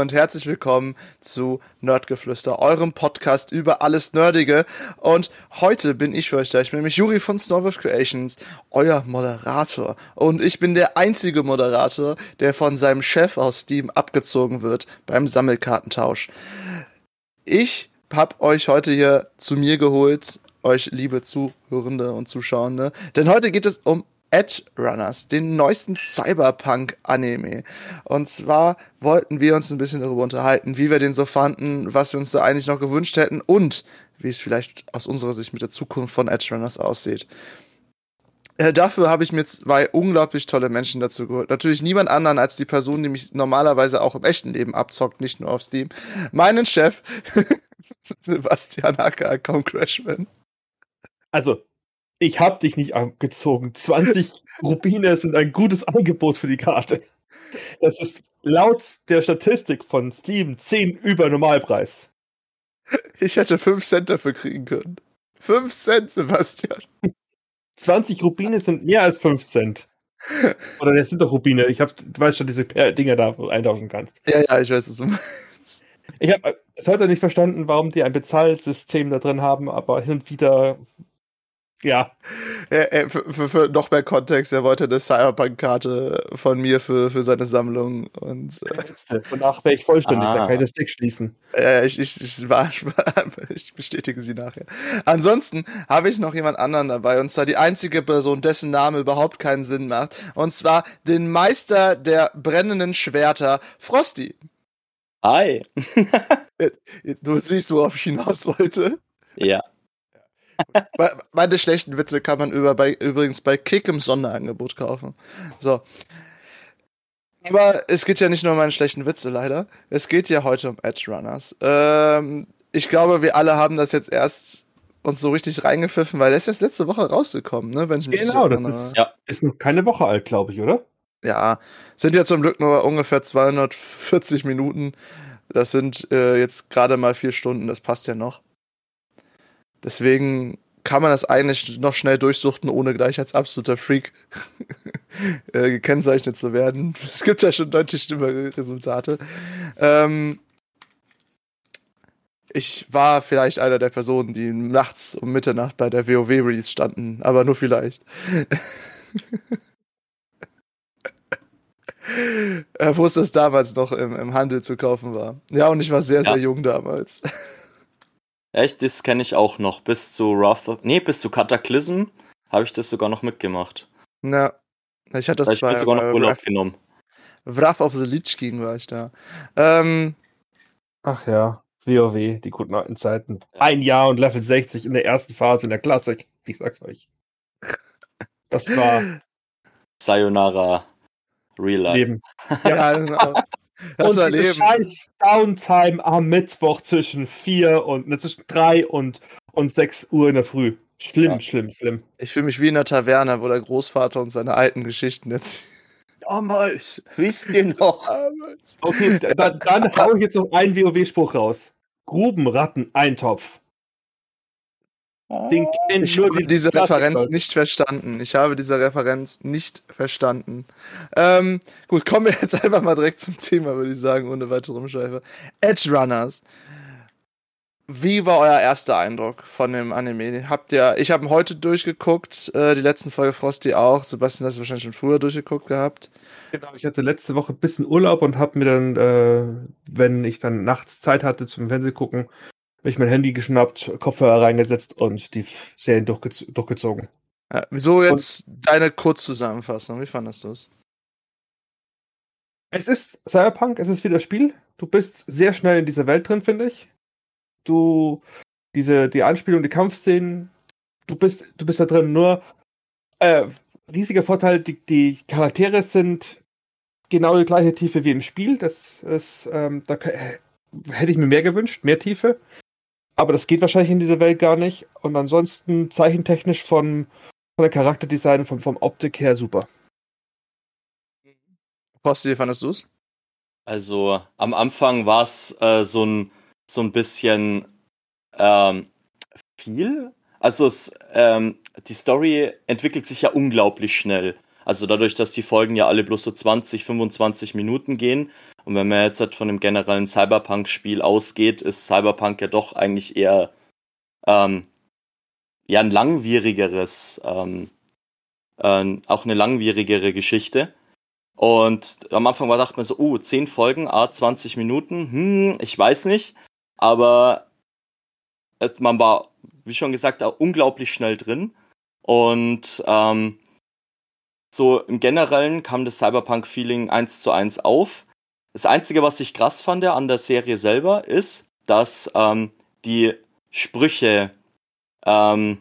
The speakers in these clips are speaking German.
Und herzlich willkommen zu Nerdgeflüster, eurem Podcast über alles Nerdige. Und heute bin ich für euch da. Ich bin nämlich Juri von Snowwolf Creations, euer Moderator. Und ich bin der einzige Moderator, der von seinem Chef aus Steam abgezogen wird beim Sammelkartentausch. Ich hab euch heute hier zu mir geholt, euch liebe Zuhörende und Zuschauende, denn heute geht es um Edge Runners, den neuesten Cyberpunk-Anime. Und zwar wollten wir uns ein bisschen darüber unterhalten, wie wir den so fanden, was wir uns da eigentlich noch gewünscht hätten und wie es vielleicht aus unserer Sicht mit der Zukunft von Edge Runners aussieht. Äh, dafür habe ich mir zwei unglaublich tolle Menschen dazu geholt. Natürlich niemand anderen als die Person, die mich normalerweise auch im echten Leben abzockt, nicht nur auf Steam. Meinen Chef, Sebastian Acker, Crashman. Also, ich hab dich nicht abgezogen. 20 Rubine sind ein gutes Angebot für die Karte. Das ist laut der Statistik von Steam 10 über Normalpreis. Ich hätte 5 Cent dafür kriegen können. 5 Cent, Sebastian. 20 Rubine sind mehr als 5 Cent. Oder das sind doch Rubine. Ich hab, du weißt schon, diese Dinger da eintauschen kannst. Ja, ja, ich weiß es. Ich habe es heute nicht verstanden, warum die ein Bezahlsystem da drin haben, aber hin und wieder ja. Er, er, für, für, für, noch mehr Kontext, er wollte eine Cyberpunk-Karte von mir für, für seine Sammlung. Und, äh, Danach wäre ich vollständig, ah. da kann ich das Deck schließen. Ja, ich, ich, ich, war, ich bestätige sie nachher. Ansonsten habe ich noch jemand anderen dabei, und zwar die einzige Person, dessen Name überhaupt keinen Sinn macht. Und zwar den Meister der brennenden Schwerter, Frosty. Hi. du siehst, worauf ich hinaus wollte. Ja. Meine schlechten Witze kann man über, bei, übrigens bei Kick im Sonderangebot kaufen. So. Aber es geht ja nicht nur um meine schlechten Witze, leider. Es geht ja heute um Edge Runners. Ähm, ich glaube, wir alle haben das jetzt erst uns so richtig reingepfiffen, weil der ist jetzt letzte Woche rausgekommen, ne? Wenn ich mich genau, das ist, ja. ist noch keine Woche alt, glaube ich, oder? Ja, sind ja zum Glück nur ungefähr 240 Minuten. Das sind äh, jetzt gerade mal vier Stunden, das passt ja noch. Deswegen kann man das eigentlich noch schnell durchsuchten, ohne gleich als absoluter Freak äh, gekennzeichnet zu werden. Es gibt ja schon deutlich schlimmere Resultate. Ähm, ich war vielleicht einer der Personen, die nachts um Mitternacht bei der WoW-Release standen, aber nur vielleicht. Wo es das damals noch im, im, Handel zu kaufen war. Ja, und ich war sehr, ja. sehr jung damals. Echt, das kenne ich auch noch. Bis zu Wrath of, nee, bis zu Cataclysm habe ich das sogar noch mitgemacht. Na, ich hatte das ich bei, sogar noch Urlaub Wrath, genommen. Wrath of the Lich King war ich da. Ähm, Ach ja, WoW, die guten alten Zeiten. Ein Jahr und Level 60 in der ersten Phase in der Klassik. Ich sag's euch. Das war Sayonara Real Life. Leben. Ja, genau. Das und diese scheiß Downtime am Mittwoch zwischen 4 und ne, zwischen 3 und, und 6 Uhr in der Früh. Schlimm, ja. schlimm, schlimm. Ich fühle mich wie in der Taverne, wo der Großvater uns seine alten Geschichten erzählt. Damals, wisst ihr noch? okay, dann, dann hau ich jetzt noch einen WoW-Spruch raus. Grubenratten-Eintopf. Den kennt ich habe diese Referenz nicht verstanden. Ich habe diese Referenz nicht verstanden. Ähm, gut, kommen wir jetzt einfach mal direkt zum Thema, würde ich sagen, ohne weitere Umschweife. Edge Runners. Wie war euer erster Eindruck von dem Anime? Habt ihr, ich habe heute durchgeguckt, äh, die letzten Folge Frosty auch. Sebastian hast du wahrscheinlich schon früher durchgeguckt gehabt. Genau, ich hatte letzte Woche ein bisschen Urlaub und habe mir dann, äh, wenn ich dann nachts Zeit hatte zum Fernsehen gucken, habe ich mein Handy geschnappt, Kopfhörer reingesetzt und die Serien durchgez durchgezogen. Ja, wieso jetzt und, deine Kurzzusammenfassung? Wie fandest du es? Es ist Cyberpunk, es ist wieder Spiel. Du bist sehr schnell in dieser Welt drin, finde ich. Du, diese, die Anspielung, die Kampfszenen, du bist, du bist da drin. Nur, äh, riesiger Vorteil, die, die Charaktere sind genau die gleiche Tiefe wie im Spiel. Das ist, ähm, da äh, hätte ich mir mehr gewünscht, mehr Tiefe. Aber das geht wahrscheinlich in dieser Welt gar nicht. Und ansonsten zeichentechnisch von, von der Charakterdesign, vom, vom Optik her super. Posti, wie fandest du es? Also am Anfang war es äh, so, ein, so ein bisschen ähm, viel. Also es, ähm, die Story entwickelt sich ja unglaublich schnell. Also dadurch, dass die Folgen ja alle bloß so 20, 25 Minuten gehen Und wenn man jetzt halt von dem generellen Cyberpunk-Spiel ausgeht, ist Cyberpunk ja doch eigentlich eher ähm, ja ein langwierigeres, ähm, äh, auch eine langwierigere Geschichte. Und am Anfang war dachte man so, oh, 10 Folgen, a 20 Minuten, hm, ich weiß nicht. Aber man war, wie schon gesagt, auch unglaublich schnell drin. Und ähm, so im Generellen kam das Cyberpunk-Feeling eins zu eins auf. Das Einzige, was ich krass fand an der Serie selber, ist, dass ähm, die Sprüche ähm,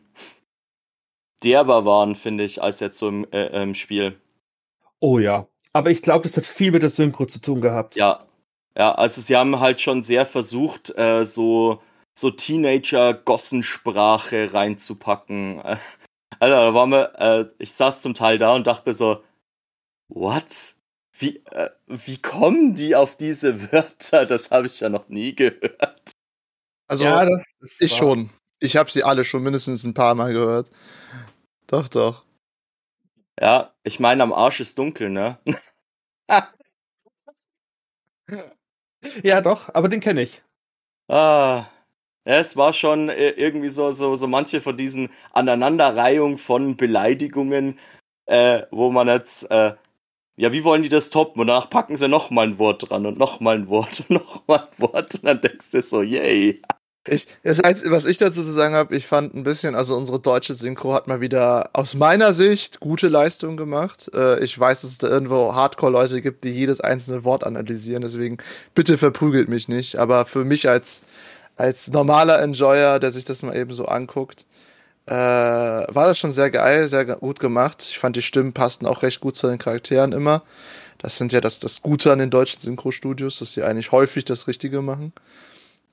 derber waren, finde ich, als jetzt so im, äh, im Spiel. Oh ja. Aber ich glaube, das hat viel mit der Synchro zu tun gehabt. Ja. Ja, also sie haben halt schon sehr versucht, äh, so, so Teenager-Gossensprache reinzupacken. Also da waren wir, äh, ich saß zum Teil da und dachte mir so, what? Wie, äh, wie kommen die auf diese Wörter? Das habe ich ja noch nie gehört. Also, ja, ich war... schon. Ich habe sie alle schon mindestens ein paar Mal gehört. Doch, doch. Ja, ich meine, am Arsch ist dunkel, ne? ja, doch, aber den kenne ich. Ah, ja, es war schon äh, irgendwie so, so, so manche von diesen Aneinanderreihungen von Beleidigungen, äh, wo man jetzt, äh, ja, wie wollen die das toppen? Und danach packen sie noch mal ein Wort dran und noch mal ein Wort und noch mal ein Wort und dann denkst du so, yay. Ich, das heißt, was ich dazu zu sagen habe, ich fand ein bisschen, also unsere deutsche Synchro hat mal wieder aus meiner Sicht gute Leistung gemacht. Äh, ich weiß, dass es da irgendwo Hardcore-Leute gibt, die jedes einzelne Wort analysieren, deswegen bitte verprügelt mich nicht. Aber für mich als als normaler Enjoyer, der sich das mal eben so anguckt, äh, war das schon sehr geil, sehr gut gemacht. Ich fand die Stimmen passten auch recht gut zu den Charakteren immer. Das sind ja das, das Gute an den deutschen Synchro-Studios, dass sie eigentlich häufig das Richtige machen.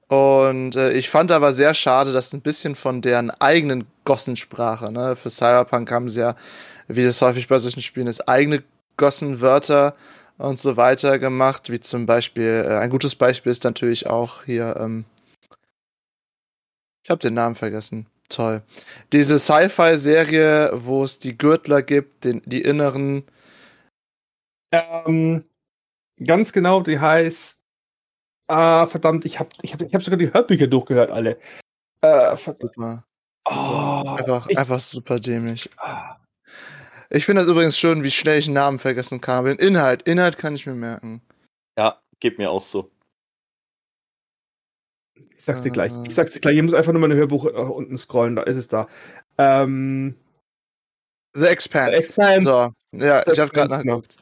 Und äh, ich fand aber sehr schade, dass ein bisschen von deren eigenen Gossensprache, ne, für Cyberpunk haben sie ja, wie das häufig bei solchen Spielen ist, eigene Gossenwörter und so weiter gemacht, wie zum Beispiel, äh, ein gutes Beispiel ist natürlich auch hier, ähm, ich habe den Namen vergessen. Toll. Diese Sci-Fi-Serie, wo es die Gürtler gibt, den, die inneren. Ähm, ganz genau, die heißt. Ah, verdammt, ich habe ich hab, ich hab sogar die Hörbücher durchgehört, alle. Äh, super. Oh, einfach, ich, einfach super dämlich. Ah. Ich finde das übrigens schön, wie schnell ich einen Namen vergessen kann, aber den Inhalt, Inhalt kann ich mir merken. Ja, geht mir auch so. Ich sag's dir gleich. Ich sag's dir gleich. Ihr müsst einfach nur mal ein Hörbuch nach unten scrollen, da ist es da. Ähm, The Expanse. The Expanse. So, ja, The ich habe gerade nachgeguckt.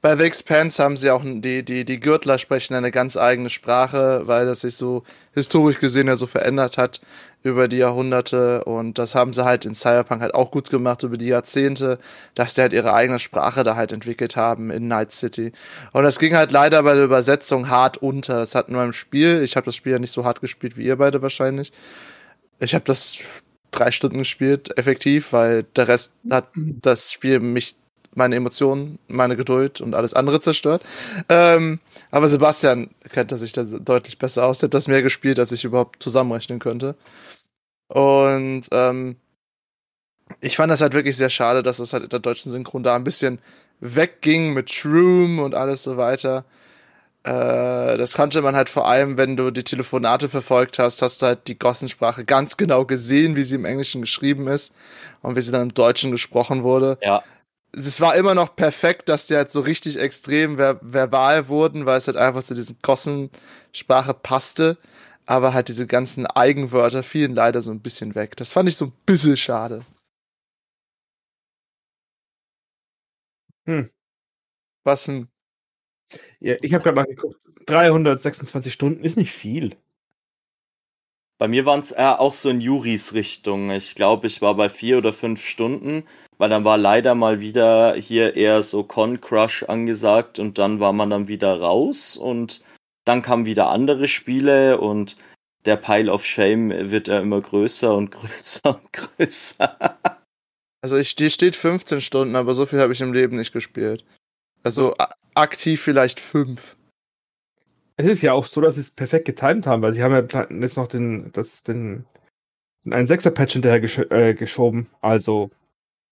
Bei The Expanse haben sie auch die, die, die Gürtler sprechen eine ganz eigene Sprache, weil das sich so historisch gesehen ja so verändert hat über die Jahrhunderte und das haben sie halt in Cyberpunk halt auch gut gemacht über die Jahrzehnte, dass die halt ihre eigene Sprache da halt entwickelt haben in Night City. Und das ging halt leider bei der Übersetzung hart unter. Das hat in meinem Spiel, ich habe das Spiel ja nicht so hart gespielt wie ihr beide wahrscheinlich. Ich habe das drei Stunden gespielt, effektiv, weil der Rest hat das Spiel mich meine Emotionen, meine Geduld und alles andere zerstört. Ähm, aber Sebastian kennt er sich da deutlich besser aus. Der hat das mehr gespielt, als ich überhaupt zusammenrechnen könnte. Und ähm, ich fand das halt wirklich sehr schade, dass es halt in der deutschen Synchron da ein bisschen wegging mit Shroom und alles so weiter. Äh, das konnte man halt vor allem, wenn du die Telefonate verfolgt hast, hast du halt die Gossensprache ganz genau gesehen, wie sie im Englischen geschrieben ist und wie sie dann im Deutschen gesprochen wurde. Ja es war immer noch perfekt, dass die halt so richtig extrem ver verbal wurden, weil es halt einfach zu diesen Gossensprache passte. Aber halt diese ganzen Eigenwörter fielen leider so ein bisschen weg. Das fand ich so ein bisschen schade. Hm. Was denn? Ja, ich habe gerade mal geguckt. 326 Stunden ist nicht viel. Bei mir waren es eher auch so in Juris Richtung. Ich glaube, ich war bei vier oder fünf Stunden weil dann war leider mal wieder hier eher so Con Crush angesagt und dann war man dann wieder raus und dann kamen wieder andere Spiele und der Pile of Shame wird ja immer größer und größer und größer. Also ich, die steht 15 Stunden, aber so viel habe ich im Leben nicht gespielt. Also aktiv vielleicht fünf. Es ist ja auch so, dass sie es perfekt getimt haben, weil sie haben ja jetzt noch den, das, den, einen Sechser-Patch hinterher gesch äh, geschoben. Also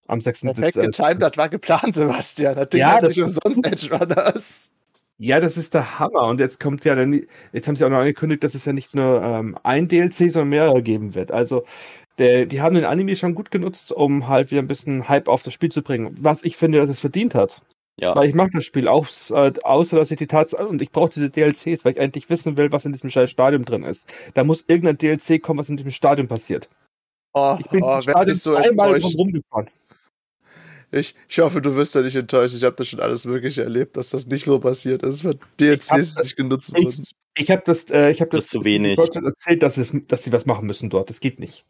am 6. Perfekt getimed, das war geplant, Sebastian. Das Ding ja, heißt nicht umsonst Edge Runners. Ja, das ist der Hammer. Und jetzt kommt ja dann, jetzt haben sie auch noch angekündigt, dass es ja nicht nur ähm, ein DLC, sondern mehrere geben wird. Also der, die haben den Anime schon gut genutzt, um halt wieder ein bisschen Hype auf das Spiel zu bringen. Was ich finde, dass es verdient hat. Ja. Weil ich mag das Spiel, auch, äh, außer dass ich die Tatsache, und ich brauche diese DLCs, weil ich eigentlich wissen will, was in diesem scheiß Stadion drin ist. Da muss irgendein DLC kommen, was in diesem Stadion passiert. Oh, Ich bin oh, im Stadion so enttäuscht. rumgefahren. Ich, ich hoffe, du wirst da nicht enttäuscht. Ich habe das schon alles Mögliche erlebt, dass das nicht so passiert ist, weil hab DLCs nicht genutzt wurden. Ich, ich habe das, äh, ich habe Das das, zu wenig. Deutschland erzählt, dass, es, dass sie was machen müssen dort. Das geht nicht.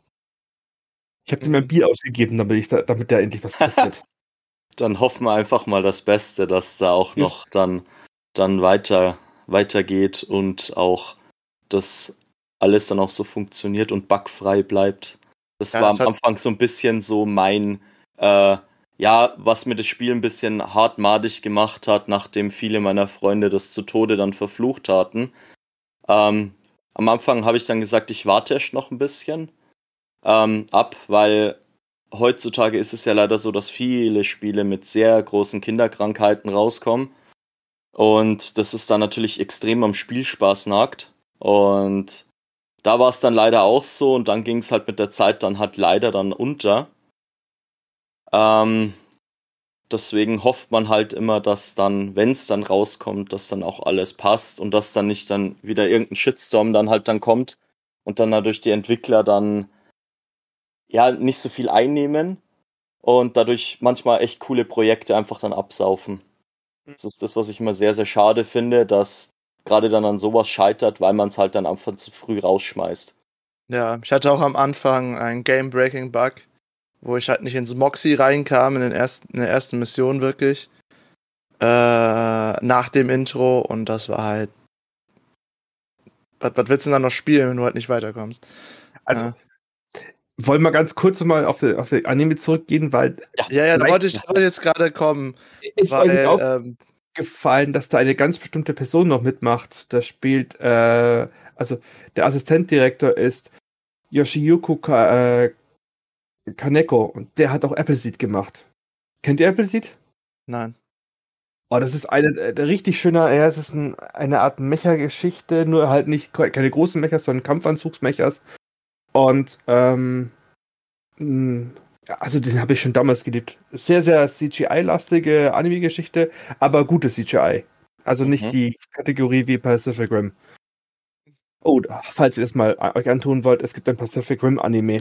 Ich habe ein Mhm. Bier ausgegeben, damit, ich da, damit da endlich was passiert. Dann hoffen wir einfach mal das Beste, dass da auch Ja. noch dann, dann weiter, weitergeht und auch das alles dann auch so funktioniert und bugfrei bleibt. Das Ja, war das am Anfang so ein bisschen so mein, äh, ja, was mir das Spiel ein bisschen hartmadig gemacht hat, nachdem viele meiner Freunde das zu Tode dann verflucht hatten. Ähm, am Anfang habe ich dann gesagt, ich warte erst noch ein bisschen ähm, ab, weil heutzutage ist es ja leider so, dass viele Spiele mit sehr großen Kinderkrankheiten rauskommen. Und das ist dann natürlich extrem am Spielspaß nagt. Und da war es dann leider auch so und dann ging es halt mit der Zeit dann halt leider dann unter. Ähm, deswegen hofft man halt immer, dass dann, wenn es dann rauskommt, dass dann auch alles passt und dass dann nicht dann wieder irgendein Shitstorm dann halt dann kommt und dann dadurch die Entwickler dann ja nicht so viel einnehmen und dadurch manchmal echt coole Projekte einfach dann absaufen. Das ist das, was ich immer sehr, sehr schade finde, dass gerade dann an sowas scheitert, weil man es halt dann einfach zu früh rausschmeißt. Ja, ich hatte auch am Anfang einen Game-Breaking-Bug, wo ich halt nicht ins Moxie reinkam, in, den ersten, in der ersten Mission wirklich. Äh, nach dem Intro und das war halt. Was, was willst du denn da noch spielen, wenn du halt nicht weiterkommst? Also, Ja. wollen wir ganz kurz mal auf die, auf die Anime zurückgehen, weil Ja, ja, da wollte ich wollte jetzt gerade kommen, ist euch weil, auch ähm, gefallen, dass da eine ganz bestimmte Person noch mitmacht. Da spielt, äh, also der Assistentdirektor ist Yoshiyuko Ka äh, Kaneko und der hat auch Appleseed gemacht. Kennt ihr Appleseed? nein. Oh, das ist eine äh, richtig schöner, ja, es ist ein, eine Art Mecha-Geschichte, nur halt nicht keine großen Mechas, sondern Kampfanzugsmechas. Und ähm, ja, also den habe ich schon damals geliebt. Sehr, sehr CGI-lastige Anime-Geschichte, aber gute CGI. Also nicht Mhm. die Kategorie wie Pacific Rim. Oh, falls ihr das mal äh, euch antun wollt, es gibt ein Pacific Rim Anime,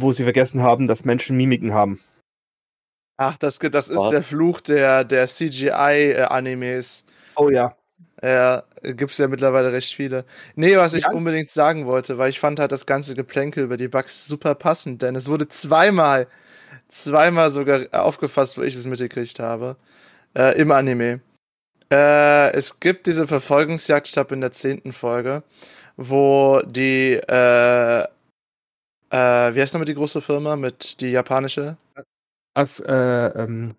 wo sie vergessen haben, dass Menschen Mimiken haben. Ach, das, das ist Was? der Fluch der, der CGI-Animes. Oh ja. Ja, gibt's ja mittlerweile recht viele. Nee, was ich Ja. unbedingt sagen wollte, weil ich fand halt das ganze Geplänkel über die Bugs super passend, denn es wurde zweimal, zweimal sogar aufgefasst, wo ich es mitgekriegt habe, äh, im Anime. Äh, es gibt diese Verfolgungsjagd, ich glaube in der zehnten Folge, wo die, äh, äh, wie heißt nochmal die große Firma mit die japanische? As, äh, ähm,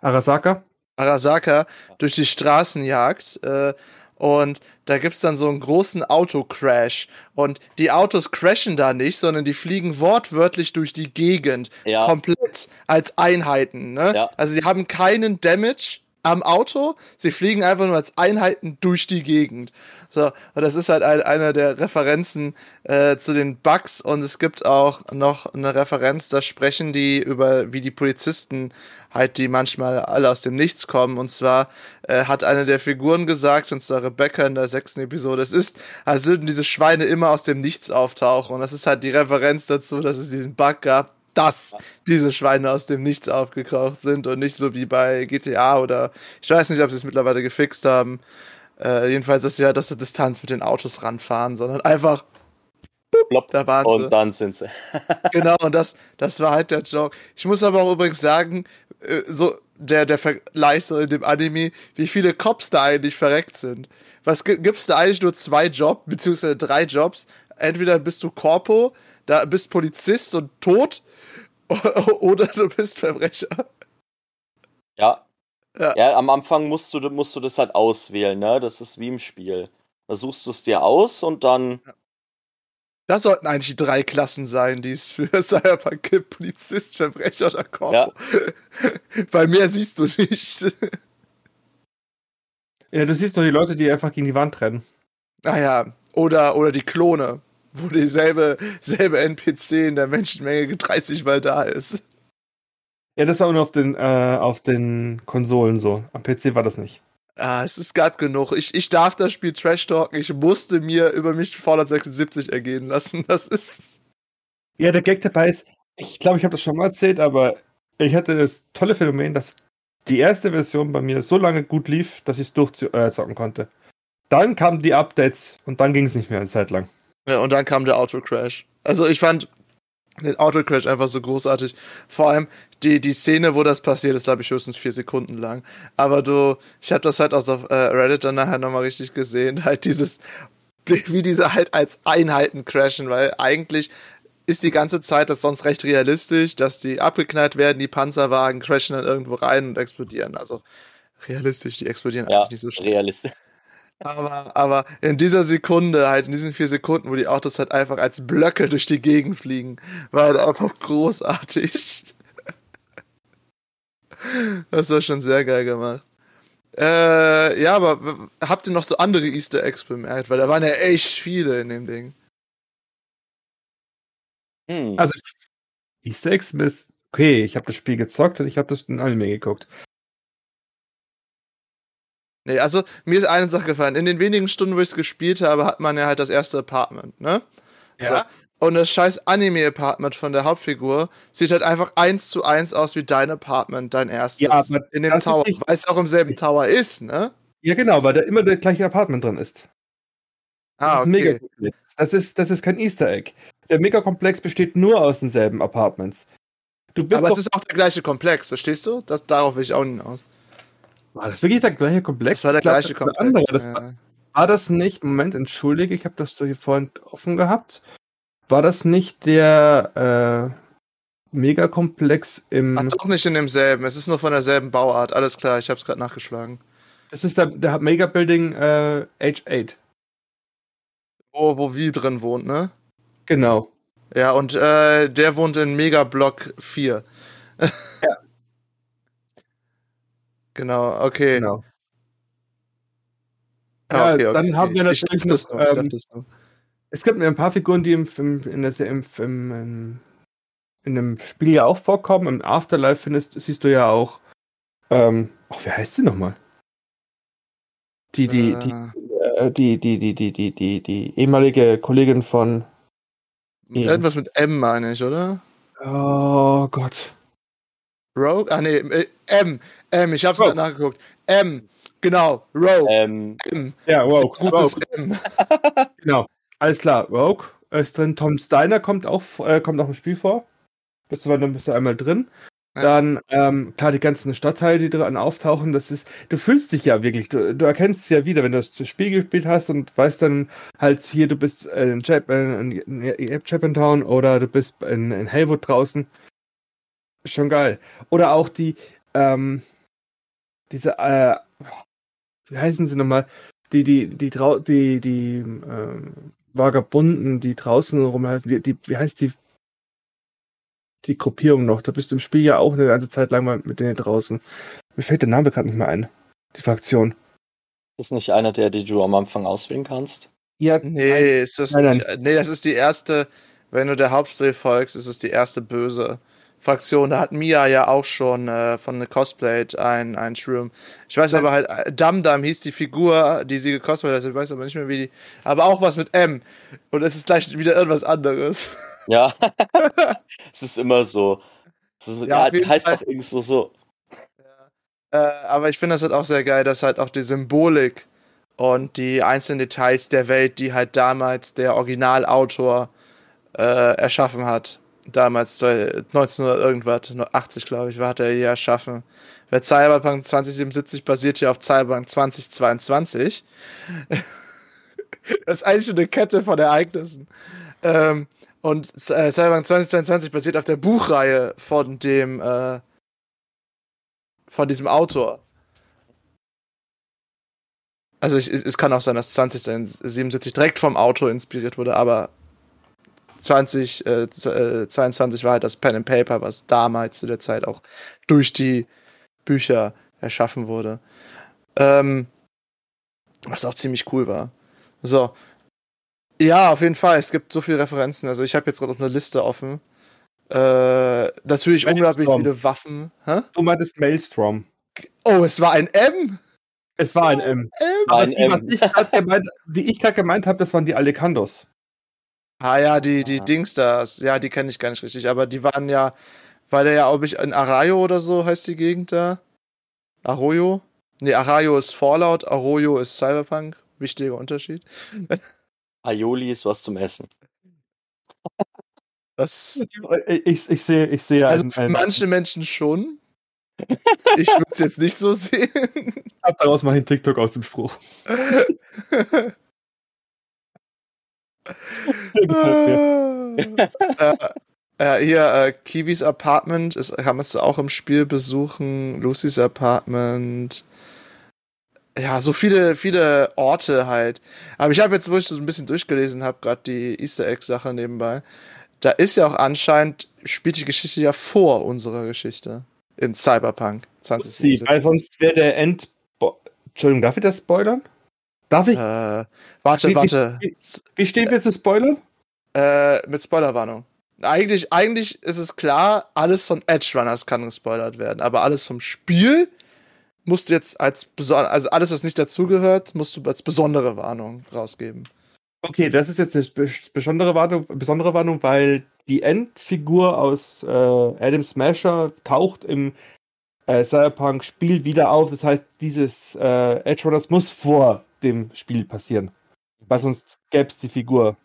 Arasaka? Arasaka durch die Straßen jagt. Äh, und da gibt's dann so einen großen Autocrash. Und die Autos crashen da nicht, sondern die fliegen wortwörtlich durch die Gegend. Ja, Komplett als Einheiten. Ne? Ja. Also sie haben keinen Damage am Auto, sie fliegen einfach nur als Einheiten durch die Gegend. So, und das ist halt ein, einer der Referenzen äh, zu den Bugs und es gibt auch noch eine Referenz, da sprechen die über, wie die Polizisten halt, die manchmal alle aus dem Nichts kommen. Und zwar äh, hat eine der Figuren gesagt, und zwar Rebecca in der sechsten Episode, es ist, als würden diese Schweine immer aus dem Nichts auftauchen. Und das ist halt die Referenz dazu, dass es diesen Bug gab, dass diese Schweine aus dem Nichts aufgekraucht sind und nicht so wie bei GTA oder ich weiß nicht, ob sie es mittlerweile gefixt haben. Äh, jedenfalls ist ja, dass sie Distanz mit den Autos ranfahren, sondern einfach plopp, da waren sie. und dann sind sie. Genau, und das, das war halt der Joke. Ich muss aber auch übrigens sagen, äh, so der, der Vergleich so in dem Anime, wie viele Cops da eigentlich verreckt sind. Was gi- gibt's da eigentlich nur zwei Jobs, beziehungsweise drei Jobs? Entweder bist du Corpo, da bist Polizist und tot, oder du bist Verbrecher. Ja. Ja. ja. am Anfang musst du, musst du das halt auswählen, ne? Das ist wie im Spiel. Da suchst du es dir aus und dann. Das sollten eigentlich die drei Klassen sein, die es für Cyberpunk gibt. Polizist, Verbrecher oder Corpo. Ja. Weil mehr siehst du nicht. Ja, du siehst doch die Leute, die einfach gegen die Wand rennen. Ah ja, oder, oder die Klone, wo dieselbe selbe NPC in der Menschenmenge 30 Mal da ist. Ja, das war nur auf den, äh, auf den Konsolen so. Am PC war das nicht. Ah, es, es gab genug. Ich, ich darf das Spiel Trash Talken. Ich musste mir über mich Fallout 76 ergehen lassen. Das ist. Ja, der Gag dabei ist, ich glaube, ich habe das schon mal erzählt, aber ich hatte das tolle Phänomen, dass die erste Version bei mir so lange gut lief, dass ich es durchzocken konnte. Dann kamen die Updates und dann ging es nicht mehr eine Zeit lang. Ja, und dann kam der Auto-Crash. Also ich fand den Auto-Crash einfach so großartig. Vor allem die, die Szene, wo das passiert ist, glaube ich, höchstens vier Sekunden lang. Aber du, ich habe das halt auch auf äh, Reddit dann nachher nochmal richtig gesehen, halt dieses, wie diese halt als Einheiten crashen, weil eigentlich ist die ganze Zeit das sonst recht realistisch, dass die abgeknallt werden, die Panzerwagen crashen dann irgendwo rein und explodieren. Also realistisch, die explodieren Ja, eigentlich nicht so schnell. realistisch. Aber, aber in dieser Sekunde, halt in diesen vier Sekunden, wo die Autos halt einfach als Blöcke durch die Gegend fliegen, war halt einfach großartig. Das war schon sehr geil gemacht. Äh, ja, aber habt ihr noch so andere Easter Eggs bemerkt? Weil da waren ja echt viele in dem Ding. Hm. Also, Easter Eggs ist okay. Ich habe das Spiel gezockt und ich habe das in Anime geguckt. Nee, also mir ist eine Sache gefallen. In den wenigen Stunden, wo ich es gespielt habe, hat man ja halt das erste Apartment, ne? Ja. Und das scheiß Anime-Apartment von der Hauptfigur sieht halt einfach eins zu eins aus wie dein Apartment, dein erstes. Ja, in dem das ist Tower, nicht- weil es auch im selben Tower ist, ne? Ja, genau, weil da immer der gleiche Apartment drin ist. Das Ah, ist ein okay. Megakomplex. Das ist, das ist kein Easter Egg. Der Megakomplex besteht nur aus denselben Apartments. Du bist Aber es ist auch der gleiche Komplex, verstehst du? Das, darauf will ich auch hinaus. War das wirklich der gleiche Komplex? Das war der glaub, gleiche war Komplex. Andere. Das war, ja. war das nicht, Moment, entschuldige, ich habe das so hier vorhin offen gehabt. War das nicht der äh, Megakomplex im. Ach, doch nicht in demselben. Es ist nur von derselben Bauart. Alles klar, ich hab's gerade nachgeschlagen. Das ist der, der Megabuilding äh, H8. Wo, wo wie drin wohnt, ne? Genau. Ja, und äh, der wohnt in Megablock 4. Ja. Genau, okay. genau. Ah, Ja, okay, dann okay. haben wir ich natürlich noch, noch, ich ähm, noch. Es gibt mir ein paar Figuren, die im, im, in, der, im, im, im, in dem Spiel ja auch vorkommen. Im Afterlife findest, siehst du ja auch. Ähm, ach, wer heißt sie nochmal? Die, die, die, Äh, äh, die, die, die, die, die, die, die ehemalige Kollegin von. Irgendwas mit M, meine ich, oder? Oh Gott. Rogue? Ah, nee, äh, M. M, ich hab's gerade nachgeguckt. M, genau, Rogue. Ähm, M. Ja, Rogue. Gutes Rogue. M. Genau. Alles klar. Rogue ist drin. Tom Steiner kommt auch, äh, kommt auch im Spiel vor. Bist du, dann bist du einmal drin. Ja. Dann, ähm, klar, die ganzen Stadtteile, die dran auftauchen, das ist, du fühlst dich ja wirklich, du, du erkennst es ja wieder, wenn du das Spiel gespielt hast und weißt dann halt hier, du bist in, Jap äh, in, in Japantown oder du bist in, in Haywood draußen. Schon geil. Oder auch die, ähm, diese, äh, wie heißen sie nochmal? Die, die, die, drau die, die, ähm, Vagabunden, die draußen rumhalten, die, die, wie heißt die, die Gruppierung noch? Da bist du im Spiel ja auch eine ganze Zeit lang mal mit denen draußen. Mir fällt der Name gerade nicht mehr ein. Die Fraktion. ist nicht einer der, die du am Anfang auswählen kannst? Ja, Nee, ist das Nein, nicht. Nee, das ist die erste, wenn du der Hauptstory folgst, ist es die erste böse Fraktion. Da hat Mia ja auch schon äh, von The Cosplayed ein, ein Shroom. Ich weiß aber halt, äh, Dum Dum hieß die Figur, die sie gecosplayt hat. Ich weiß aber nicht mehr, wie die. Aber auch was mit M. Und es ist gleich wieder irgendwas anderes. Ja. es ist immer so. Es ist, Ja, ja, die heißt Fall. doch irgendwie so, so. Äh, aber ich finde das halt auch sehr geil, dass halt auch die Symbolik und die einzelnen Details der Welt, die halt damals der Originalautor äh, erschaffen hat, damals äh, 1900 irgendwas, 80 glaube ich, war hat er hier erschaffen. Weil Cyberpunk 2077 basiert ja auf Cyberpunk 2022. das ist eigentlich eine Kette von Ereignissen. Ähm, und äh, Cyberpunk 2022 basiert auf der Buchreihe von dem äh, von diesem Autor. Also ich, es kann auch sein, dass 2077 direkt vom Autor inspiriert wurde, aber 2022 äh, äh, 22 war halt das Pen and Paper, was damals zu der Zeit auch durch die Bücher erschaffen wurde. Ähm, Was auch ziemlich cool war. So. Ja, auf jeden Fall. Es gibt so viele Referenzen. Also ich habe jetzt gerade noch eine Liste offen. Äh, natürlich unglaublich viele Waffen. Hä? Du meintest Maelstrom. Oh, es war ein M. Es war ein M. M. War ein Die, was M. ich gemeint, die ich gerade gemeint habe, das waren die Alecandos. Ah ja, die, die Ah. Dingstars. Ja, die kenne ich gar nicht richtig. Aber die waren ja, weil der ja, ob ich in Arroyo oder so heißt die Gegend da. Arroyo? Nee, Arroyo ist Fallout, Arroyo ist Cyberpunk. Wichtiger Unterschied. Aioli ist was zum Essen. Das, Ich, ich sehe, ich sehe also einen, einen, manche Menschen schon. Ich würde es jetzt nicht so sehen. Ab daraus mache ich einen TikTok aus dem Spruch. Äh, äh, hier, äh, Kiwis Apartment ist, kann man es auch im Spiel besuchen. Lucys Apartment. Ja, so viele, viele Orte halt. Aber ich habe jetzt, wo ich so ein bisschen durchgelesen habe, gerade die Easter Egg-Sache nebenbei, da ist ja auch anscheinend, spielt die Geschichte ja vor unserer Geschichte. In Cyberpunk Sie, 2077. weil sonst wäre der End. Entschuldigung, darf ich das spoilern? Darf ich? Äh, warte, Wie- warte. wie- Wie stehen wir zu spoilern? Äh, mit Spoilerwarnung. Eigentlich, eigentlich ist es klar, alles von Edge Runners kann gespoilert werden, aber alles vom Spiel musst du jetzt als besonders, also alles, was nicht dazugehört, musst du als besondere Warnung rausgeben. Okay, das ist jetzt eine bes- besondere Warnung, besondere Warnung, weil die Endfigur aus äh, Adam Smasher taucht im äh, Cyberpunk-Spiel wieder auf. Das heißt, dieses äh, Edge Runners muss vor dem Spiel passieren. Weil sonst gäbe es die Figur.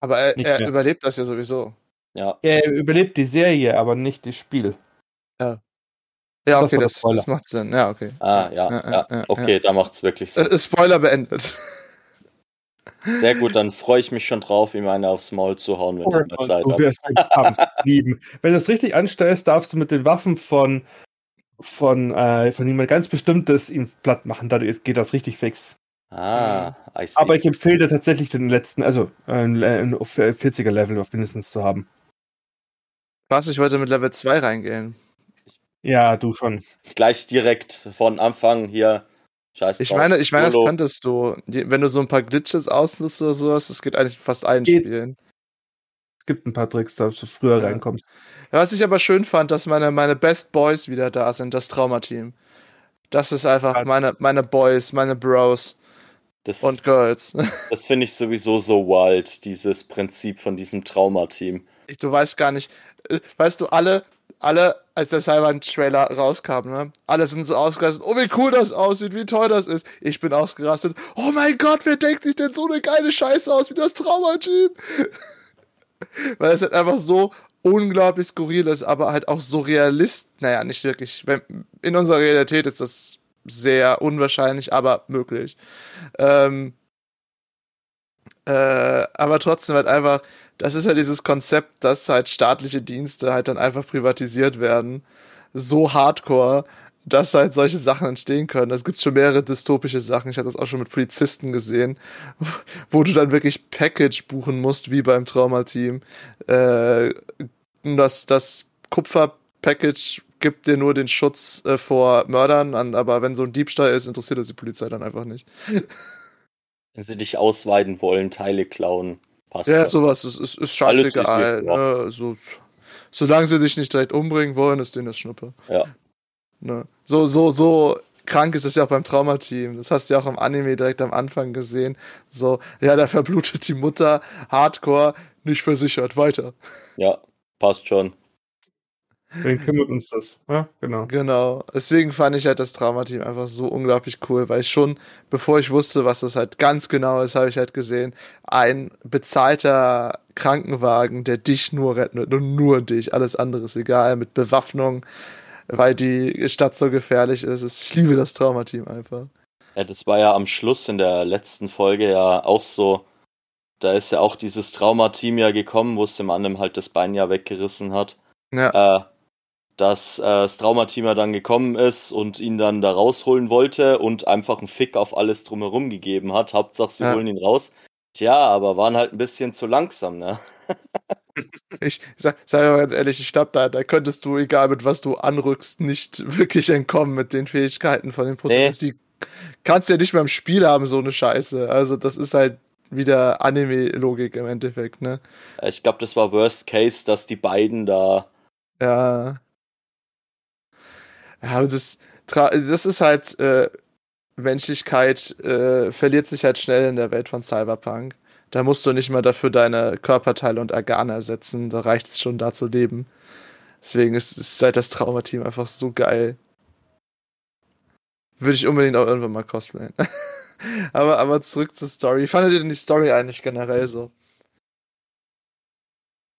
Aber er, er überlebt das ja sowieso. Ja. Er überlebt die Serie, aber nicht das Spiel. Ja, Das okay, das, Spoiler. das macht Sinn. Ja, okay. Ah, ja, Ja, ja. ja, ja, Okay, da macht's wirklich Sinn. Äh, Spoiler beendet. Sehr gut, dann freue ich mich schon drauf, ihm eine aufs Maul zu hauen, wenn ich mal Zeit habe. Wenn du es richtig anstellst, darfst du mit den Waffen von von, äh, von jemand ganz Bestimmtes ihn platt machen. Dadurch geht das richtig fix. Ah, I see. Aber ich empfehle dir tatsächlich den letzten, also äh, ein, ein 40er Level auf mindestens zu haben. Was, ich wollte mit Level 2 reingehen. Ja, du schon. Gleich direkt von Anfang hier. Scheiß Ich meine, ich meine, das könntest du. Wenn du so ein paar Glitches ausnutzt oder sowas, das geht eigentlich fast allen Geht. Spielen. Es gibt ein paar Tricks, dass du früher Ja. reinkommst. Was ich aber schön fand, dass meine, meine Best Boys wieder da sind, das Traumateam. Das ist einfach Ja. meine, meine Boys, meine Bros Das, und Girls. das finde ich sowieso so wild, dieses Prinzip von diesem Traumateam. Ich, du weißt gar nicht, äh, weißt du, alle, alle, als der Cyber-Trailer rauskam, ne, alle sind so ausgerastet, oh, wie cool das aussieht, wie toll das ist. Ich bin ausgerastet, oh mein Gott, wer denkt sich denn so eine geile Scheiße aus wie das Traumateam? Weil es halt einfach so unglaublich skurril ist, aber halt auch so realist, naja, nicht wirklich. In unserer Realität ist das sehr unwahrscheinlich, aber möglich. Ähm, äh, aber trotzdem halt einfach, das ist ja dieses Konzept, dass halt staatliche Dienste halt dann einfach privatisiert werden. So hardcore, dass halt solche Sachen entstehen können. Es gibt schon mehrere dystopische Sachen. Ich hatte das auch schon mit Polizisten gesehen, wo du dann wirklich Package buchen musst, wie beim Traumateam. Äh, das, das Kupfer-Package gibt dir nur den Schutz äh, vor Mördern an, aber wenn so ein Diebstahl ist, interessiert das die Polizei dann einfach nicht. Wenn sie dich ausweiden wollen, Teile klauen, passt Ja, das. sowas ist, ist, ist scheißegal. Ne? So, solange sie dich nicht direkt umbringen wollen, ist denen das Schnuppe. Ja. Ne? So, so, so krank ist es ja auch beim Traumateam. Das hast du ja auch im Anime direkt am Anfang gesehen. So, ja, da verblutet die Mutter, Hardcore, nicht versichert, weiter. Ja, passt schon. Wen kümmert uns das? Ja, genau. Genau. Deswegen fand ich halt das Traumateam einfach so unglaublich cool, weil ich schon, bevor ich wusste, was das halt ganz genau ist, habe ich halt gesehen, ein bezahlter Krankenwagen, der dich nur rettet und nur dich, alles andere ist egal, mit Bewaffnung, weil die Stadt so gefährlich ist. Ich liebe das Traumateam einfach. Ja, das war ja am Schluss in der letzten Folge ja auch so. Da ist ja auch dieses Traumateam ja gekommen, wo es dem anderen halt das Bein ja weggerissen hat. Ja. Äh, dass äh, das Traumateam ja dann gekommen ist und ihn dann da rausholen wollte und einfach einen Fick auf alles drumherum gegeben hat. Hauptsache, sie Ja. holen ihn raus. Tja, aber waren halt ein bisschen zu langsam, ne? Ich sag, sag mal ganz ehrlich, ich glaube, da, da könntest du, egal mit was du anrückst, nicht wirklich entkommen mit den Fähigkeiten von den Protagonisten. Die kannst du ja nicht mal im Spiel haben, so eine Scheiße. Also, das ist halt wieder Anime-Logik im Endeffekt, ne? Ich glaube, das war Worst Case, dass die beiden da. Ja. Ja, und das, das ist halt, äh, Menschlichkeit äh, verliert sich halt schnell in der Welt von Cyberpunk. Da musst du nicht mal dafür deine Körperteile und Organe ersetzen, da reicht es schon da zu leben. Deswegen ist, ist halt das Traumateam einfach so geil. Würde ich unbedingt auch irgendwann mal cosplayen. aber, aber zurück zur Story. Wie fandet ihr denn die Story eigentlich generell so?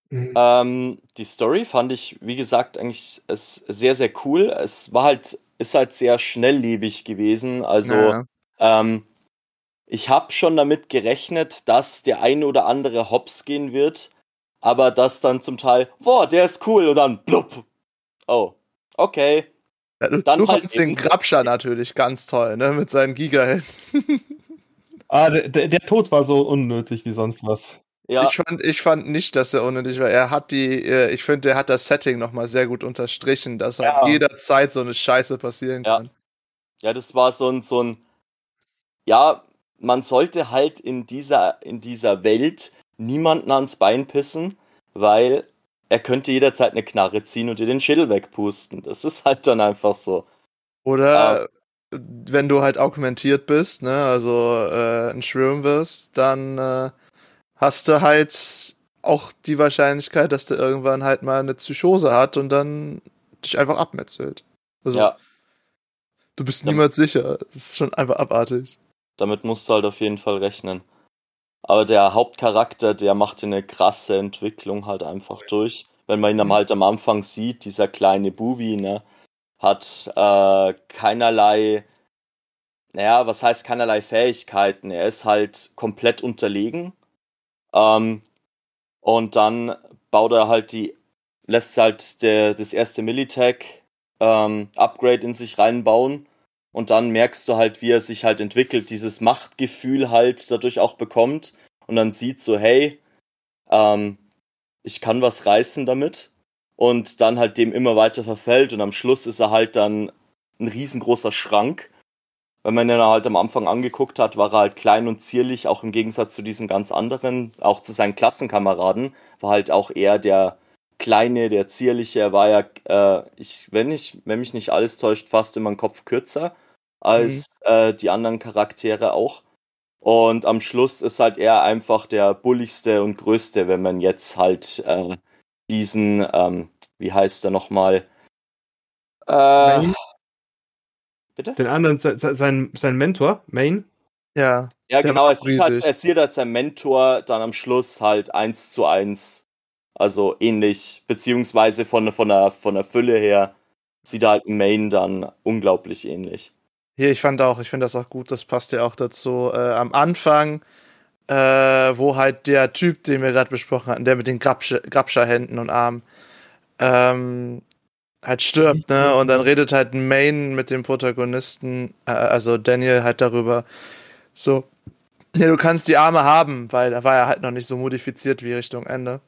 Mhm. Ähm, die Story fand ich, wie gesagt, eigentlich es sehr, sehr cool. Es war halt, ist halt sehr schnelllebig gewesen. Also, ja. ähm, ich habe schon damit gerechnet, dass der ein oder andere hops gehen wird, aber das dann zum Teil, boah, der ist cool und dann blub. Oh, okay. Ja, du dann du halt den Grabscher natürlich ganz toll, ne, mit seinen Gigahelden. ah, der, der, der Tod war so unnötig wie sonst was. Ja. Ich, fand, ich fand nicht, dass er unnötig war. Er hat die, äh, ich finde, er hat das Setting nochmal sehr gut unterstrichen, dass ja. halt jederzeit so eine Scheiße passieren ja. kann. Ja, das war so ein, so ein, ja, man sollte halt in dieser, in dieser Welt niemanden ans Bein pissen, weil er könnte jederzeit eine Knarre ziehen und dir den Schädel wegpusten. Das ist halt dann einfach so. Oder ähm, wenn du halt augmentiert bist, ne, also äh, ein Schwirm wirst, dann äh, hast du halt auch die Wahrscheinlichkeit, dass der irgendwann halt mal eine Psychose hat und dann dich einfach abmetzelt. Also, ja. Du bist niemals sicher. Das ist schon einfach abartig. Damit musst du halt auf jeden Fall rechnen. Aber der Hauptcharakter, der macht eine krasse Entwicklung halt einfach durch. Wenn man ihn mhm. halt am Anfang sieht, dieser kleine Bubi, ne, hat äh, keinerlei, naja, was heißt keinerlei Fähigkeiten. Er ist halt komplett unterlegen ähm, und dann baut er halt die, lässt halt der, das erste Militech ähm, Upgrade in sich reinbauen. Und dann merkst du halt, wie er sich halt entwickelt, dieses Machtgefühl halt dadurch auch bekommt. Und dann sieht so, hey, ähm, ich kann was reißen damit. Und dann halt dem immer weiter verfällt. Und am Schluss ist er halt dann ein riesengroßer Schrank wenn man ihn halt am Anfang angeguckt hat, war er halt klein und zierlich, auch im Gegensatz zu diesen ganz anderen, auch zu seinen Klassenkameraden, war halt auch eher der kleine, der zierliche, er war ja, äh, ich, wenn ich, wenn mich nicht alles täuscht, fast immer einen Kopf kürzer als mhm. äh, die anderen Charaktere auch. Und am Schluss ist halt er einfach der bulligste und größte, wenn man jetzt halt äh, diesen, ähm, wie heißt er nochmal? Äh, Bitte? Den anderen, sein, sein Mentor, Main. Ja. Ja, genau. Er sieht, halt, er sieht halt sein Mentor dann am Schluss halt eins zu eins. Also ähnlich, beziehungsweise von, von, der, von der Fülle her sieht halt Main dann unglaublich ähnlich. Hier, ich fand auch, ich finde das auch gut, das passt ja auch dazu. Äh, am Anfang, äh, wo halt der Typ, den wir gerade besprochen hatten, der mit den Grabscher-Händen und Armen, ähm, halt stirbt, ne? Und dann redet halt Main mit dem Protagonisten, äh, also Daniel halt darüber, so, ja, du kannst die Arme haben, weil da war er halt noch nicht so modifiziert wie Richtung Ende.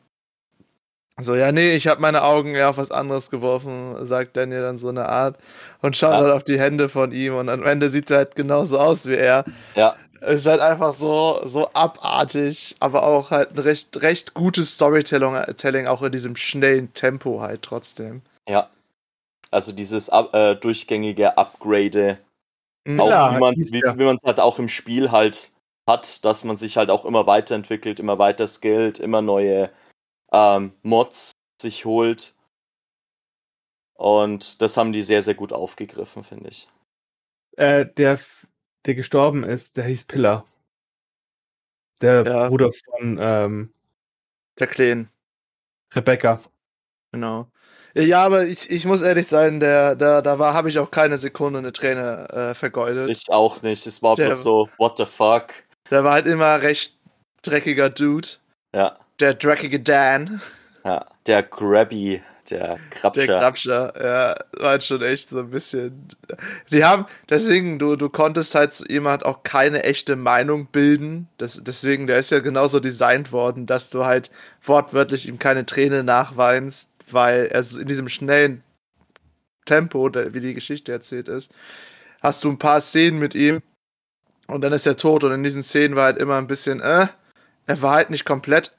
So, ja, nee, ich habe meine Augen eher auf was anderes geworfen, sagt Daniel dann so eine Art und schaut ja. halt auf die Hände von ihm und am Ende sieht er halt genauso aus wie er. Ja. Es ist halt einfach so, so abartig, aber auch halt ein recht, recht gutes Storytelling, auch in diesem schnellen Tempo halt trotzdem. Ja, also dieses äh, durchgängige Upgrade, mhm. auch ja, wie man wie, wie man es halt auch im Spiel halt hat, dass man sich halt auch immer weiterentwickelt, immer weiter skillt, immer neue ähm, Mods sich holt. Und das haben die sehr, sehr gut aufgegriffen, finde ich. Äh, der, der gestorben ist, der hieß Pillar. Der ja. Bruder von ähm, der Kleen. Rebecca. Genau. Ja, aber ich, ich muss ehrlich sein, der, der, da war, habe ich auch keine Sekunde eine Träne äh, vergeudet. Ich auch nicht. Es war bloß so, what the fuck. Der war halt immer recht dreckiger Dude. Ja. Der dreckige Dan. Ja, der Grabby, der Krabscher. Der Krabscher, ja, war halt schon echt so ein bisschen. Die haben, deswegen, du, du konntest halt zu ihm halt auch keine echte Meinung bilden. Das, deswegen, der ist ja genauso designt worden, dass du halt wortwörtlich ihm keine Träne nachweinst weil er in diesem schnellen Tempo, wie die Geschichte erzählt ist, hast du ein paar Szenen mit ihm, Und dann ist er tot und in diesen Szenen war halt immer ein bisschen, äh, er war halt nicht komplett,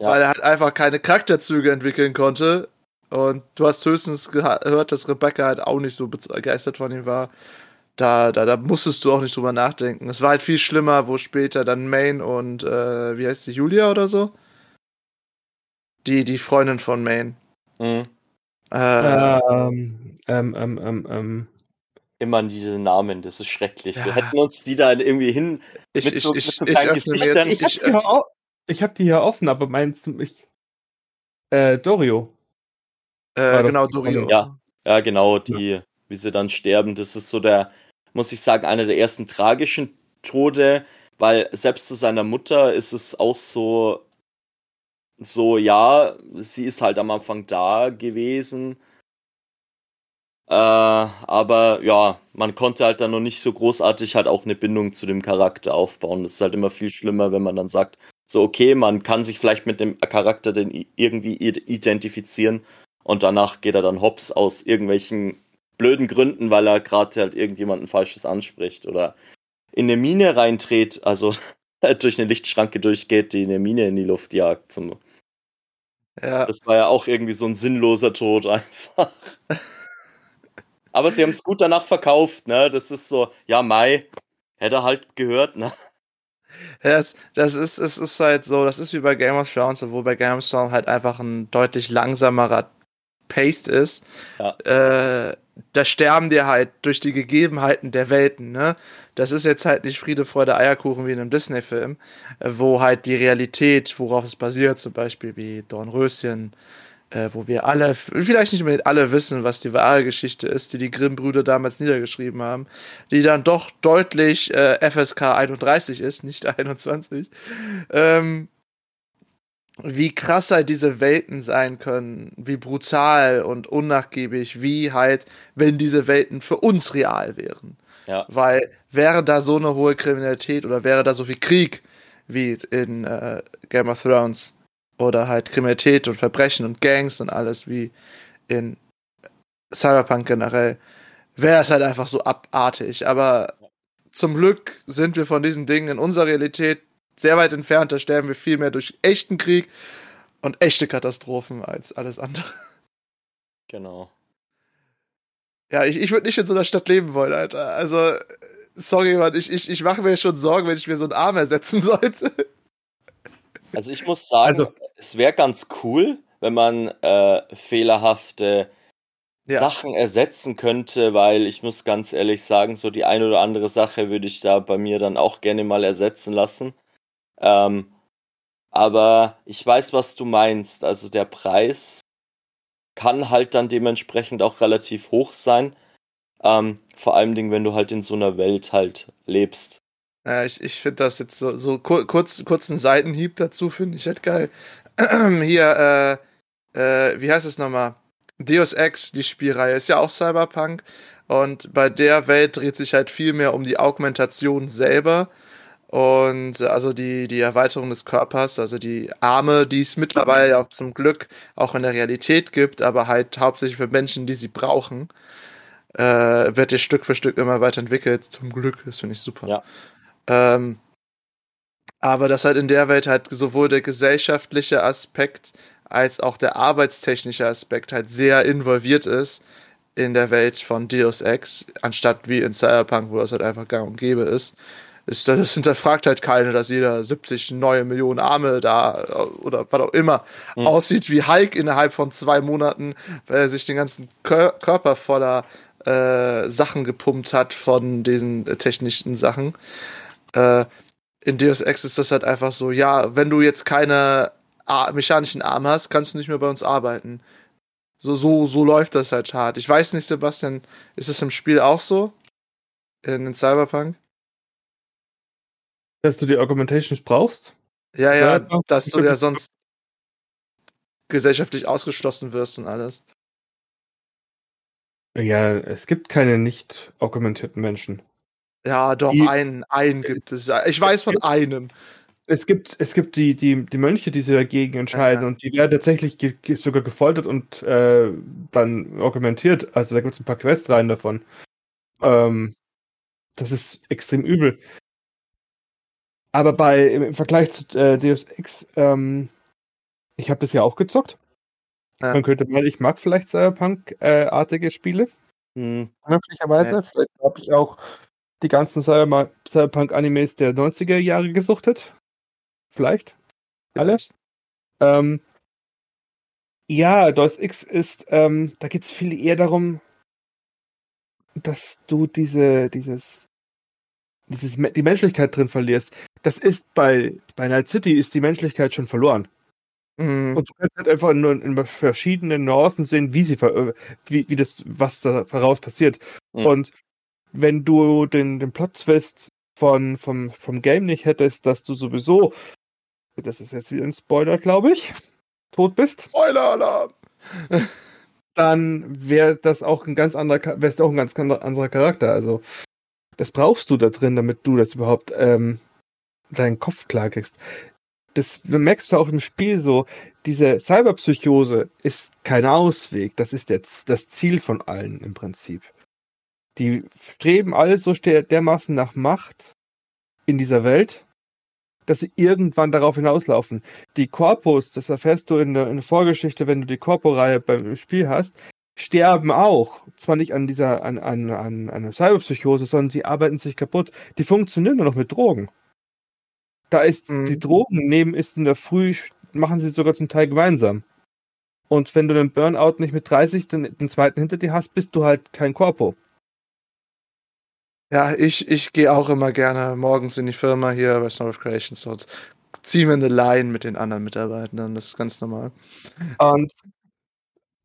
ja. weil er halt einfach keine Charakterzüge entwickeln konnte. Und du hast höchstens gehört, dass Rebecca halt auch nicht so begeistert von ihm war. Da, da, da musstest du auch nicht drüber nachdenken. Es war halt viel schlimmer, wo später dann Maine und, äh, wie heißt sie, Julia oder so? Die, die Freundin von Maine. Mhm. Äh, ähm, ähm, ähm, ähm, ähm immer an diese Namen, das ist schrecklich. Ja. Wir hätten uns die da irgendwie hin ich, mit so, ich, mit so kleinen ich, Gesichtern. Ich, ich, habe die, hab die hier offen, aber meinst du, ich, äh, Dorio. Äh, genau, Dorio. Ja, ja, genau, die, ja. wie sie dann sterben, das ist so der, muss ich sagen, einer der ersten tragischen Tode, weil selbst zu seiner Mutter ist es auch so, so, ja, sie ist halt am Anfang da gewesen, äh, aber ja, man konnte halt dann noch nicht so großartig halt auch eine Bindung zu dem Charakter aufbauen. Das ist halt immer viel schlimmer, wenn man dann sagt, so okay, man kann sich vielleicht mit dem Charakter denn irgendwie identifizieren und danach geht er dann hops aus irgendwelchen blöden Gründen, weil er gerade halt irgendjemanden Falsches anspricht oder in eine Mine reintreht, also durch eine Lichtschranke durchgeht, die eine Mine in die Luft jagt. Zum ja. Das war ja auch irgendwie so ein sinnloser Tod einfach. Aber sie haben es gut danach verkauft, ne? Das ist so, ja, Mai, hätte halt gehört, ne? Das, das ist, es ist halt so, das ist wie bei Game of Thrones, wo bei Game of Thrones halt einfach ein deutlich langsamerer Paste ist. Ja. Äh, da sterben dir halt durch die Gegebenheiten der Welten, ne? Das ist jetzt halt nicht Friede, Freude, Eierkuchen wie in einem Disney-Film, äh, wo halt die Realität, worauf es basiert, zum Beispiel wie Dornröschen, äh, wo wir alle, vielleicht nicht unbedingt alle wissen, was die wahre Geschichte ist, die die Grimm-Brüder damals niedergeschrieben haben, die dann doch deutlich äh, FSK 31 ist, nicht 21. Ähm, wie krass halt diese Welten sein können, wie brutal und unnachgiebig, wie halt, wenn diese Welten für uns real wären. Ja. Weil wäre da so eine hohe Kriminalität oder wäre da so viel Krieg wie in äh, Game of Thrones, oder halt Kriminalität und Verbrechen und Gangs und alles wie in Cyberpunk generell, wäre es halt einfach so abartig. Aber zum Glück sind wir von diesen Dingen in unserer Realität sehr weit entfernt. Da sterben wir viel mehr durch echten Krieg und echte Katastrophen als alles andere. Genau. Ja, ich, ich würde nicht in so einer Stadt leben wollen, Alter. Also, sorry, Mann, ich, ich, ich mache mir schon Sorgen, wenn ich mir so einen Arm ersetzen sollte. Also ich muss sagen, also, es wäre ganz cool, wenn man äh, fehlerhafte ja. Sachen ersetzen könnte, weil ich muss ganz ehrlich sagen, so die eine oder andere Sache würde ich da bei mir dann auch gerne mal ersetzen lassen. Ähm, aber ich weiß, was du meinst. Also der Preis kann halt dann dementsprechend auch relativ hoch sein. Ähm, vor allem Dingen, wenn du halt in so einer Welt halt lebst. Ja, ich, ich finde das jetzt so, so kurz, kurzen Seitenhieb dazu, finde ich halt geil. Hier, äh, äh, wie heißt es nochmal? Deus Ex, die Spielreihe, ist ja auch Cyberpunk. Und bei der Welt dreht sich halt viel mehr um die Augmentation selber. Und also die, die Erweiterung des Körpers, also die Arme, die es mittlerweile auch zum Glück auch in der Realität gibt, aber halt hauptsächlich für Menschen, die sie brauchen, äh, wird ja Stück für Stück immer weiterentwickelt. Zum Glück, das finde ich super. Ja. Ähm, aber dass halt in der Welt halt sowohl der gesellschaftliche Aspekt als auch der arbeitstechnische Aspekt halt sehr involviert ist in der Welt von Deus Ex, anstatt wie in Cyberpunk, wo das halt einfach gang und gäbe ist. ist das hinterfragt halt keiner, dass jeder 70 neue Millionen Arme da oder was auch immer mhm. aussieht wie Hulk innerhalb von zwei Monaten, weil er sich den ganzen Kör Körper voller äh, Sachen gepumpt hat von diesen äh, technischen Sachen. Äh, in Deus Ex ist das halt einfach so, ja, wenn du jetzt keine mechanischen Arme hast, kannst du nicht mehr bei uns arbeiten. So, so, so läuft das halt hart. Ich weiß nicht, Sebastian, ist es im Spiel auch so? In, in Cyberpunk? Dass du die Augmentations brauchst? Ja, ja, ja dass du ja sonst gesellschaftlich ausgeschlossen wirst und alles. Ja, es gibt keine nicht augmentierten Menschen. Ja, doch, die, einen, einen gibt es. Ich weiß von einem. Es gibt, es gibt die, die, die Mönche, die sich dagegen entscheiden ja. und die werden tatsächlich ge sogar gefoltert und äh, dann augmentiert. Also da gibt es ein paar Questreihen davon. Ähm, das ist extrem übel. Aber bei im Vergleich zu äh, Deus Ex, ähm, ich habe das ja auch gezockt. Ja. Man könnte mal, ich mag vielleicht Cyberpunk-artige Spiele. Hm. Möglicherweise. Ja. Vielleicht habe ich auch die ganzen Cyber Cyberpunk-Animes der 90er Jahre gesuchtet. Vielleicht. Alle? Ähm, ja, Deus X ist, ähm, da geht es viel eher darum, dass du diese, dieses, dieses, die Menschlichkeit drin verlierst. Das ist bei, bei Night City ist die Menschlichkeit schon verloren. Mhm. Und du kannst halt einfach nur in verschiedenen Nuancen sehen, wie sie, wie, wie das, was da daraus passiert. Mhm. Und wenn du den, den Plot-Twist von, vom, vom Game nicht hättest, dass du sowieso, das ist jetzt wieder ein Spoiler, glaube ich, tot bist, Spoiler-Alarm! dann wäre das auch ein ganz anderer, Cha- wär's auch ein ganz ander- anderer Charakter. Also, das brauchst du da drin, damit du das überhaupt ähm, deinen Kopf klar kriegst. Das merkst du auch im Spiel so. Diese Cyberpsychose ist kein Ausweg. Das ist jetzt das Ziel von allen im Prinzip. Die streben alle so der, dermaßen nach Macht in dieser Welt, dass sie irgendwann darauf hinauslaufen. Die Korpus, das erfährst du in der, in der Vorgeschichte, wenn du die Korpo-Reihe beim Spiel hast, sterben auch. Zwar nicht an dieser, an, an, an einer Cyberpsychose, sondern sie arbeiten sich kaputt. Die funktionieren nur noch mit Drogen. Da ist Mhm. die Drogen nehmen ist in der Früh, machen sie sogar zum Teil gemeinsam. Und wenn du den Burnout nicht mit 30 den, den zweiten hinter dir hast, bist du halt kein Korpo. Ja, ich, ich gehe auch immer gerne morgens in die Firma hier bei Snow of Creations und ziehe mir eine Line mit den anderen Mitarbeitern. Das ist ganz normal. Und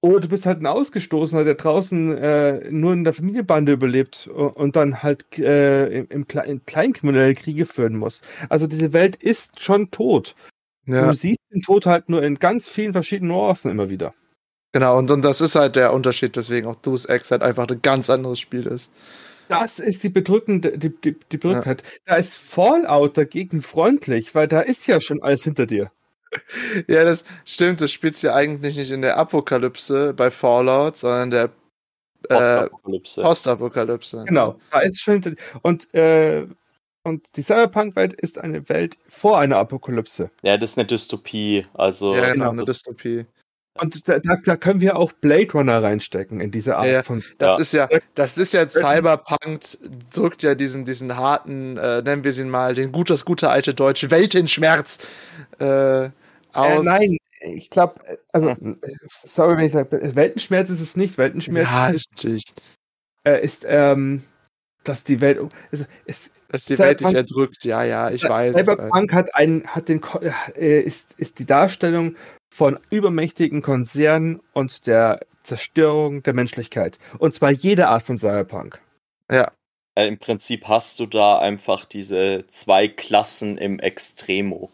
oder du bist halt ein Ausgestoßener, der draußen äh, nur in der Familienbande überlebt und dann halt äh, im, im, Kle in kleinkriminelle Kriege führen muss. Also diese Welt ist schon tot. Ja, Du siehst den Tod halt nur in ganz vielen verschiedenen Nuancen immer wieder. genau. Und, und das ist halt der Unterschied, weswegen auch Deus Ex halt einfach ein ganz anderes Spiel ist. Das ist die bedrückende, die, die, die Bedrücktheit. Da ist Fallout dagegen freundlich, weil da ist ja schon alles hinter dir. Ja, das stimmt. Das spielt ja eigentlich nicht in der Apokalypse bei Fallout, sondern der äh, Postapokalypse. Postapokalypse. Genau, da ist schon hinter dir. Und, äh, und die Cyberpunk-Welt ist eine Welt vor einer Apokalypse. ja, das ist eine Dystopie. Also, Ja, genau, genau. eine Dystopie. Und da, da, da können wir auch Blade Runner reinstecken in diese Art Ja, von. Das Ja. ist ja, das ist ja Cyberpunk, drückt ja diesen, diesen harten, äh, nennen wir sie mal, den gut, das gute alte Deutsche, Weltenschmerz äh, Äh, aus. nein, ich glaube, also, äh, sorry, wenn ich sage, Weltenschmerz ist es nicht. Weltenschmerz ja, ist, natürlich. äh, ist ähm, dass die Welt. Ist, ist, Dass die Welt dich erdrückt, ja, ja, ich weiß. Cyberpunk hat ein, hat den, äh, ist, ist die Darstellung von übermächtigen Konzernen und der Zerstörung der Menschlichkeit. Und zwar jede Art von Cyberpunk. Ja, äh, im Prinzip hast du da einfach diese zwei Klassen im Extremo.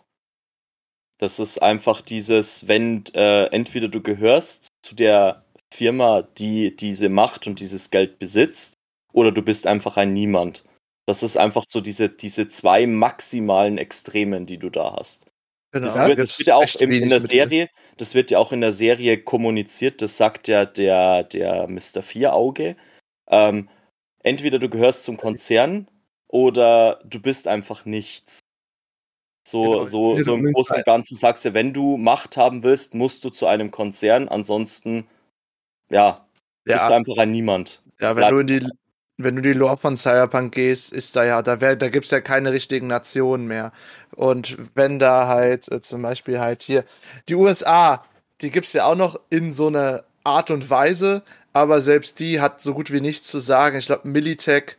Das ist einfach dieses, wenn äh, entweder du gehörst zu der Firma, die diese Macht und dieses Geld besitzt, oder du bist einfach ein Niemand. Das ist einfach so diese, diese zwei maximalen Extremen, die du da hast. genau. Das Ja, wird, das wird ja auch in, in der Serie, das wird ja auch in der Serie kommuniziert, das sagt ja der, der Mr. Vierauge. Ähm, entweder du gehörst zum Konzern oder du bist einfach nichts. So, Genau, so, so im Großen und Ganzen sagst du, wenn du Macht haben willst, musst du zu einem Konzern, ansonsten, ja, bist du Ja, einfach ein Niemand. ja, wenn du in die, wenn du die Lore von Cyberpunk gehst, ist da ja, da, wär, da gibt's ja keine richtigen Nationen mehr. Und wenn da halt äh, zum Beispiel halt hier die USA, die gibt's ja auch noch in so einer Art und Weise, aber selbst die hat so gut wie nichts zu sagen. Ich glaube, Militech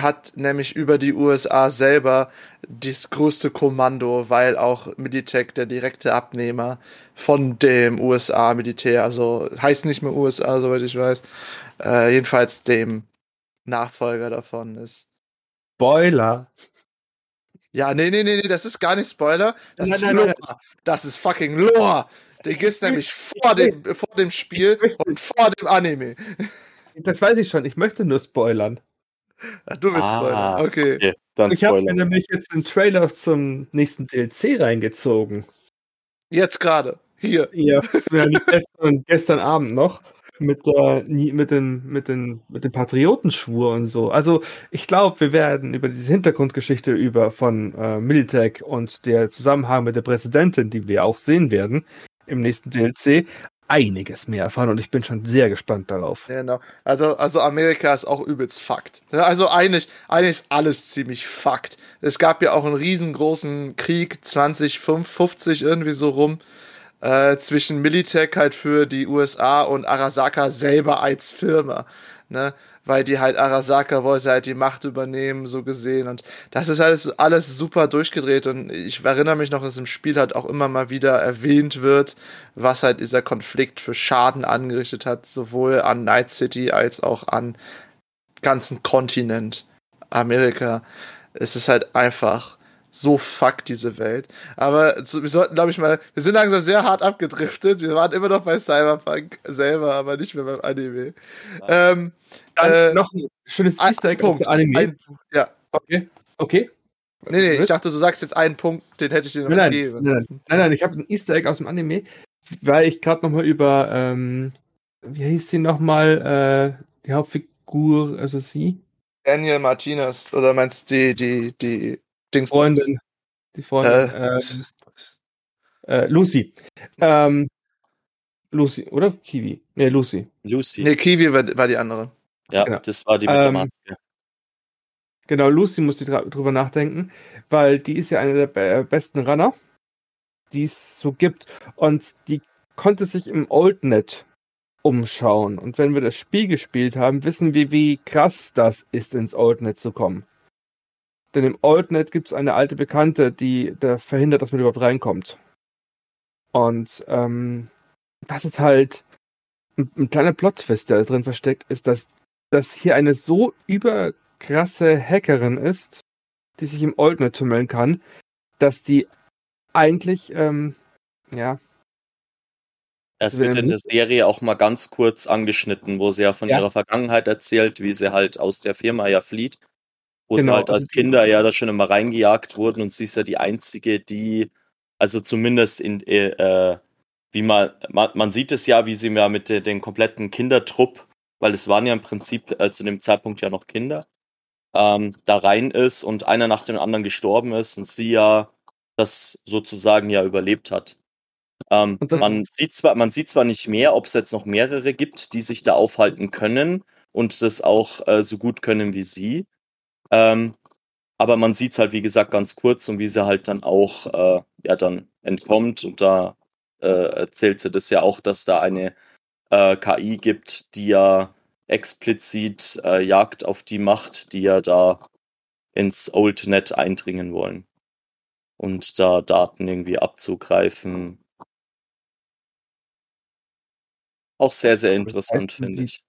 hat nämlich über die USA selber das größte Kommando, weil auch Militech der direkte Abnehmer von dem USA-Militär, also heißt nicht mehr USA, soweit ich weiß, äh, jedenfalls dem Nachfolger davon ist. Spoiler. Ja, nee, nee, nee, nee, das ist gar nicht Spoiler. Das Nein, ist nein, Lore. nein, Das ist fucking Lore. Den gibt's nämlich vor dem, vor dem Spiel und vor dem Anime. Das weiß ich schon. Ich möchte nur spoilern. Ach, du willst Ah, spoilern. Okay. Okay, dann Ich habe mir nämlich jetzt den Trailer zum nächsten DLC reingezogen. Jetzt gerade. Hier. Ja, gestern, gestern Abend noch. Mit, der, mit, den, mit, den, mit dem Patriotenschwur und so. Also ich glaube, wir werden über diese Hintergrundgeschichte über von äh, Militech und der Zusammenhang mit der Präsidentin, die wir auch sehen werden im nächsten DLC, einiges mehr erfahren und ich bin schon sehr gespannt darauf. Genau. Also, also Amerika ist auch übelst Fakt. Also eigentlich, eigentlich ist alles ziemlich Fakt. Es gab ja auch einen riesengroßen Krieg 2050 irgendwie so rum äh, zwischen Militech halt für die USA und Arasaka selber als Firma. Ne? Weil die halt Arasaka wollte halt die Macht übernehmen, so gesehen. Und das ist alles, alles super durchgedreht. Und ich erinnere mich noch, dass im Spiel halt auch immer mal wieder erwähnt wird, was halt dieser Konflikt für Schaden angerichtet hat, sowohl an Night City als auch an ganzen Kontinent Amerika. Es ist halt einfach so fuck diese Welt. Aber wir sollten, glaube ich, mal, wir sind langsam sehr hart abgedriftet. Wir waren immer noch bei Cyberpunk selber, aber nicht mehr beim Anime. Ähm, äh, noch ein schönes Easter Egg Punkt, Anime. Ein, ja. Okay. Okay. Nee, nee, ich dachte, du sagst jetzt einen Punkt, den hätte ich dir noch nein, gegeben. Nein, nein, nein, nein ich habe ein Easter Egg aus dem Anime, weil ich gerade nochmal über, ähm, wie hieß sie nochmal, äh, die Hauptfigur, also sie? Daniel Martinez, oder meinst du die, die, die Dings Freundin. Die Freundin. Äh, äh, Lucy. Ähm, Lucy, oder? Kiwi. Nee, Lucy. Lucy. Nee, Kiwi war, war die andere. Ja, genau. das war die mit ähm, der Maske. Genau, Lucy muss ich drüber nachdenken, weil die ist ja eine der besten Runner, die es so gibt. Und die konnte sich im Oldnet umschauen. Und wenn wir das Spiel gespielt haben, wissen wir, wie krass das ist, ins Oldnet zu kommen. Denn im Altnet gibt es eine alte Bekannte, die da verhindert, dass man überhaupt reinkommt. Und ähm, das ist halt ein, ein kleiner Plot-Twist, der da drin versteckt ist, dass, dass hier eine so überkrasse Hackerin ist, die sich im Altnet tummeln kann, dass die eigentlich, ähm, ja. Es wird in der Serie auch mal ganz kurz angeschnitten, wo sie ja von ja. ihrer Vergangenheit erzählt, wie sie halt aus der Firma ja flieht wo genau. sie halt als Kinder ja da schon immer reingejagt wurden und sie ist ja die einzige, die, also zumindest in, äh, äh wie man, man, man sieht es ja, wie sie ja mit de, den kompletten Kindertrupp, weil es waren ja im Prinzip äh, zu dem Zeitpunkt ja noch Kinder, ähm, da rein ist und einer nach dem anderen gestorben ist und sie ja das sozusagen ja überlebt hat. Ähm, man, sieht zwar, man sieht zwar nicht mehr, ob es jetzt noch mehrere gibt, die sich da aufhalten können und das auch äh, so gut können wie sie. Ähm, aber man sieht es halt, wie gesagt, ganz kurz und wie sie halt dann auch äh, ja dann entkommt. Und da äh, erzählt sie das ja auch, dass da eine äh, KI gibt, die ja explizit äh, Jagd auf die Macht, die ja da ins Oldnet eindringen wollen. Und da Daten irgendwie abzugreifen. Auch sehr, sehr interessant, finde ich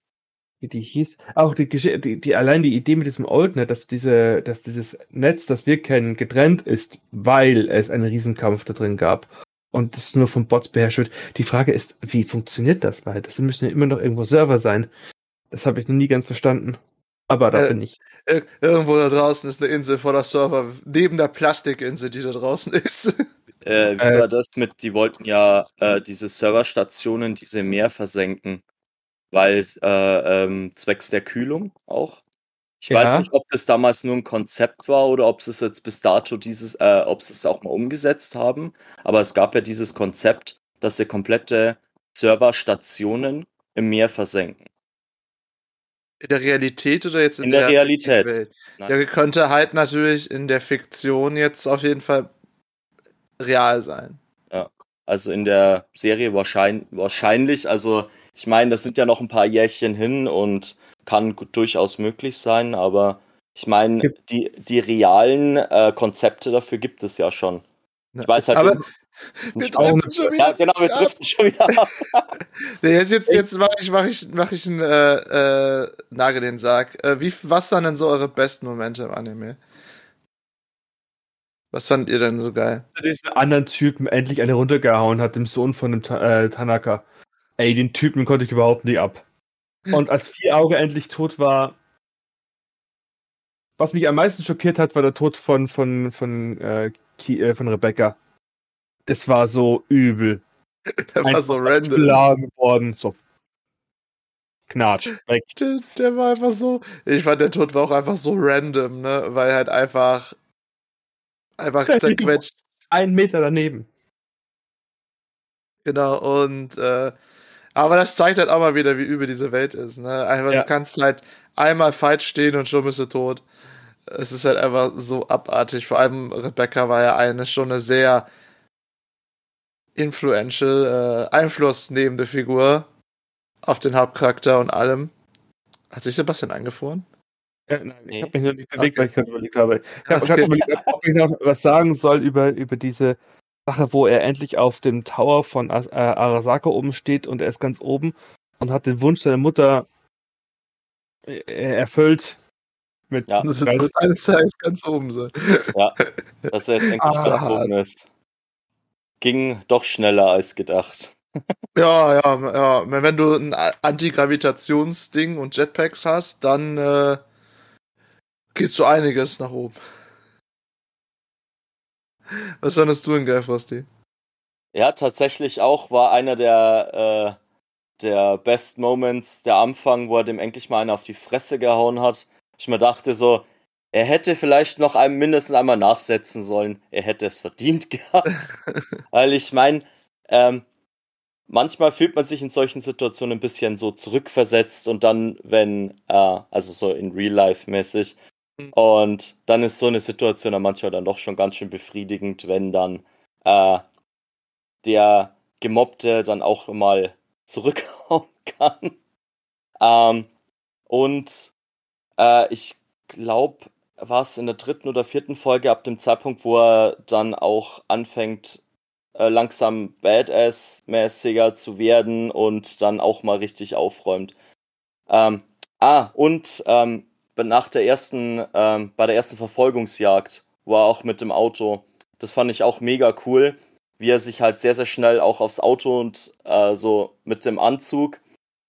wie die hieß. Auch die, die, die, allein die Idee mit diesem Oldnet, dass diese, dass dieses Netz, das wir kennen, getrennt ist, weil es einen Riesenkampf da drin gab und es nur von Bots beherrscht wird. Die Frage ist, wie funktioniert das? Weil das müssen ja immer noch irgendwo Server sein. Das habe ich noch nie ganz verstanden. Aber da äh, bin ich. Irgendwo da draußen ist eine Insel voller Server, neben der Plastikinsel, die da draußen ist. Äh, wie äh, war das mit, die wollten ja äh, diese Serverstationen, diese Meer versenken weil äh, ähm, zwecks der Kühlung auch. Ich ja. weiß nicht, ob das damals nur ein Konzept war oder ob sie es jetzt bis dato dieses, äh, ob sie es auch mal umgesetzt haben. Aber es gab ja dieses Konzept, dass sie komplette Serverstationen im Meer versenken. In der Realität oder jetzt in, in der, der, Realität? Welt? Ja, könnte halt natürlich in der Fiktion jetzt auf jeden Fall real sein. Ja, also in der Serie wahrscheinlich, wahrscheinlich also ich meine, das sind ja noch ein paar Jährchen hin und kann durchaus möglich sein, aber ich meine, die, die realen äh, Konzepte dafür gibt es ja schon. Ich weiß halt. Aber wir driften schon wieder ja, genau, wir driften schon wieder ab. jetzt jetzt, jetzt mache ich, mach ich, mach ich einen äh, äh, Nagel den Sarg. Äh, wie, was waren denn so eure besten Momente im Anime? Was fandet ihr denn so geil? Diesen anderen Typen endlich eine runtergehauen hat, dem Sohn von dem Ta äh, Tanaka. Ey, den Typen konnte ich überhaupt nicht ab. Und als Vierauge endlich tot war, was mich am meisten schockiert hat, war der Tod von, von, von, äh, äh, von Rebecca. Das war so übel. Der war so random. geworden. So. Knatsch. Der, der war einfach so. Ich fand, der Tod war auch einfach so random, ne? Weil halt einfach. Einfach zerquetscht. Ein Meter daneben. Genau, und. Äh, aber das zeigt halt auch mal wieder, wie übel diese Welt ist, ne? Einfach, Ja. du kannst halt einmal falsch stehen und schon bist du tot. Es ist halt einfach so abartig. Vor allem Rebecca war ja eine schon eine sehr influential, äh, einflussnehmende Figur auf den Hauptcharakter und allem. Hat sich Sebastian eingefroren? Ja, nein, ich habe mich nur nicht bewegt, Okay. weil ich gerade überlegt habe. Ich habe Okay. gerade überlegt, ob ich noch was sagen soll über, über diese Sache, wo er endlich auf dem Tower von As äh, Arasaka oben steht und er ist ganz oben und hat den Wunsch seiner Mutter äh, erfüllt. Mit Ja. Das wird eines Tages ganz oben sein. dass er jetzt endlich Ah. so abgehoben ist. Ging doch schneller als gedacht. Ja, ja, ja. Wenn du ein Antigravitationsding und Jetpacks hast, dann äh, geht so einiges nach oben. Was fandest du in geil, Frosty? Ja, tatsächlich auch war einer der, äh, der Best Moments der Anfang, wo er dem endlich mal einen auf die Fresse gehauen hat. Ich mir dachte so, er hätte vielleicht noch einem mindestens einmal nachsetzen sollen. Er hätte es verdient gehabt. Weil ich meine, ähm, manchmal fühlt man sich in solchen Situationen ein bisschen so zurückversetzt und dann, wenn, äh, also so in Real Life mäßig. Und dann ist so eine Situation dann manchmal dann doch schon ganz schön befriedigend, wenn dann äh, der Gemobbte dann auch mal zurückhauen kann. Ähm, und äh, ich glaube, war es in der dritten oder vierten Folge ab dem Zeitpunkt, wo er dann auch anfängt, äh, langsam Badass-mäßiger zu werden und dann auch mal richtig aufräumt. Ähm, ah, und ähm, nach der ersten, ähm, bei der ersten Verfolgungsjagd, wo er auch mit dem Auto, das fand ich auch mega cool, wie er sich halt sehr, sehr schnell auch aufs Auto und äh, so mit dem Anzug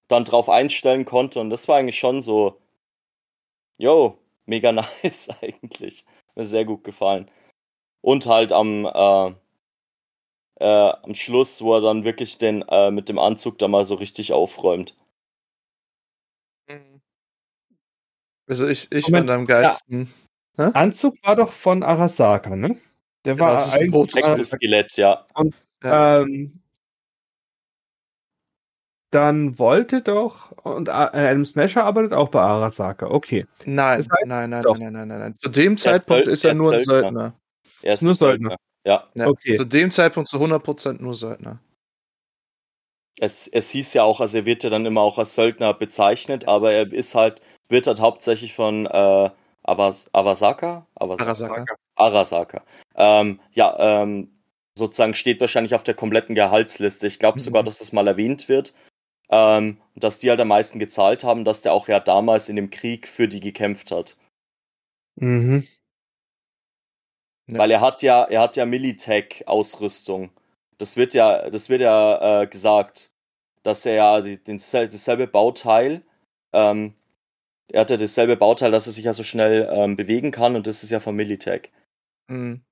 dann drauf einstellen konnte. Und das war eigentlich schon so, yo, mega nice eigentlich. Mir sehr gut gefallen. Und halt am, äh, äh, am Schluss, wo er dann wirklich den äh, mit dem Anzug da mal so richtig aufräumt. Also ich, ich Moment, fand am geilsten. Anzug war doch von Arasaka, ne? Der Genau, war das ist ein. Sechstes Skelett, ja. Ja. Ähm, dann wollte doch, und äh, Adam Smasher arbeitet auch bei Arasaka, okay. Nein, Das heißt, nein, nein, doch. nein, nein, nein, nein. Zu dem Zeitpunkt Söld- ist er er ist nur ein Söldner. Söldner. Er ist Nur ein Söldner. Ja, Ja, Okay. Zu dem Zeitpunkt zu 100% nur Söldner. es, es hieß ja auch, also er wird ja dann immer auch als Söldner bezeichnet, aber er ist halt, wird halt hauptsächlich von äh, Awas, Awasaka? Awasaka? Arasaka. Arasaka. Ähm, ja, ähm, sozusagen steht wahrscheinlich auf der kompletten Gehaltsliste. Ich glaube Mhm. sogar, dass das mal erwähnt wird. Ähm, dass die halt am meisten gezahlt haben, dass der auch ja damals in dem Krieg für die gekämpft hat. Mhm. Ja. Weil er hat ja, er hat ja Militech-Ausrüstung. Das wird ja, das wird ja äh, gesagt, dass er ja die, den, dasselbe Bauteil, ähm, er hat ja dasselbe Bauteil, dass er sich ja so schnell ähm, bewegen kann und das ist ja von Militech. Mhm.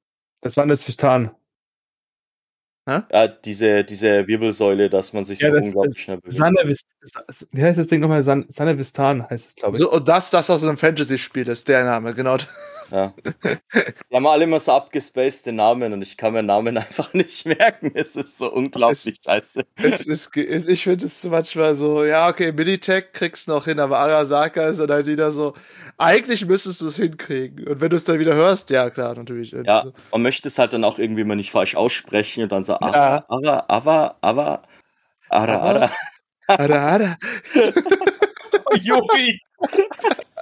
Das war das Fistan. Ja, diese, diese Wirbelsäule, dass man sich Ja, so das- unglaublich schnell bewegt. Sanavist, wie heißt das Ding nochmal? San, Sanavistan heißt es, glaube ich. So, und das, das aus einem Fantasy-Spiel ist der Name, genau. Ja. Die haben alle immer so abgespacede Namen und ich kann mir Namen einfach nicht merken. Es ist so unglaublich scheiße. es ist, ich finde es manchmal so, ja, okay, Militech kriegst du noch hin, aber Arasaka ist dann halt wieder so, eigentlich müsstest du es hinkriegen. Und wenn du es dann wieder hörst, ja, klar, natürlich. Ja, man möchte es halt dann auch irgendwie mal nicht falsch aussprechen und dann so, Ja. aber, aber, aber, ara, Aber? ara. Ada, ada. Oh, Juri!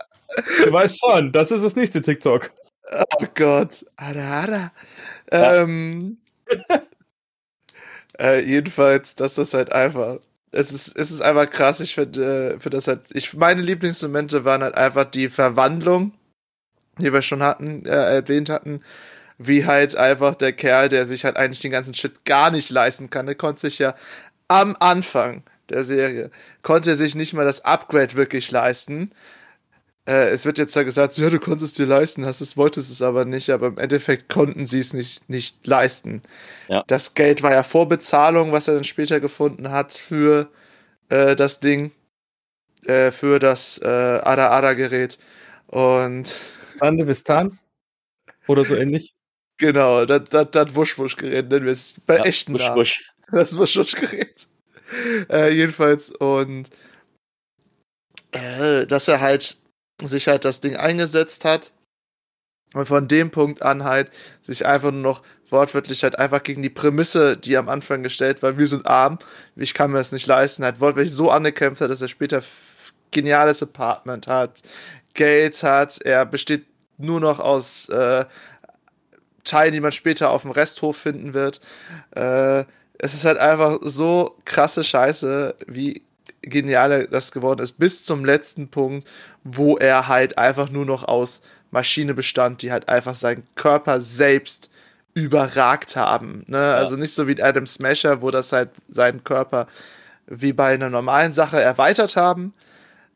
du weißt schon, das ist das nächste TikTok. Oh Gott. Ada, ada. Ähm, äh, jedenfalls, das ist halt einfach. Es ist, es ist einfach krass. Ich finde, äh, für das halt. Ich, meine Lieblingsmomente waren halt einfach die Verwandlung, die wir schon hatten, äh, erwähnt hatten. Wie halt einfach der Kerl, der sich halt eigentlich den ganzen Shit gar nicht leisten kann, der konnte sich ja am Anfang der Serie, konnte er sich nicht mal das Upgrade wirklich leisten. Äh, es wird jetzt ja gesagt, ja, du konntest es dir leisten, hast es, wolltest es aber nicht, aber im Endeffekt konnten sie es nicht, nicht leisten. Ja. Das Geld war ja Vorbezahlung, was er dann später gefunden hat für äh, das Ding. äh, für das äh, Ada-Ada-Gerät. Und Ande Vistan oder so ähnlich. genau, das, das, das Wusch-Wusch-Gerät nennen wir es bei Ja, echten wusch, Namen. wusch. Das Wusch-Wusch-Gerät. Äh, jedenfalls, und äh, dass er halt sich halt das Ding eingesetzt hat und von dem Punkt an halt sich einfach nur noch wortwörtlich halt einfach gegen die Prämisse, die am Anfang gestellt war, wir sind arm, ich kann mir das nicht leisten, halt wortwörtlich so angekämpft hat, dass er später geniales Apartment hat, Geld hat, er besteht nur noch aus äh, Teilen, die man später auf dem Resthof finden wird. Äh, es ist halt einfach so krasse Scheiße, wie genial das geworden ist, bis zum letzten Punkt, wo er halt einfach nur noch aus Maschine bestand, die halt einfach seinen Körper selbst überragt haben. Ne? Also nicht so wie Adam Smasher, wo das halt seinen Körper wie bei einer normalen Sache erweitert haben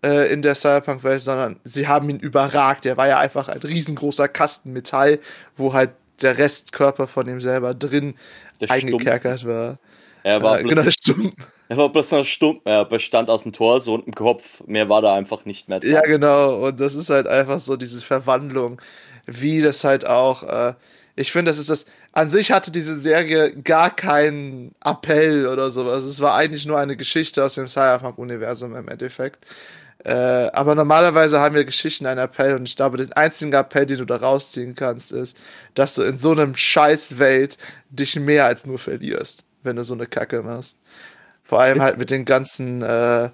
äh, in der Cyberpunk-Welt, sondern sie haben ihn überragt. Er war ja einfach ein riesengroßer Kasten Metall, wo halt der Restkörper von ihm selber drin Der eingekerkert war. Er war, äh, genau, der. Er war bloß noch stumm. Er bestand aus dem Torso und dem Kopf. Mehr war da einfach nicht mehr dran. Ja, genau. Und das ist halt einfach so diese Verwandlung, wie das halt auch. Äh, ich finde, das ist das. An sich hatte diese Serie gar keinen Appell oder sowas. Es war eigentlich nur eine Geschichte aus dem Cyberpunk-Universum im Endeffekt. Äh, aber normalerweise haben wir Geschichten einen Appell und ich glaube, den einzigen Appell, den du da rausziehen kannst, ist, dass du in so einem scheiß Welt dich mehr als nur verlierst, wenn du so eine Kacke machst. Vor allem halt mit den ganzen äh,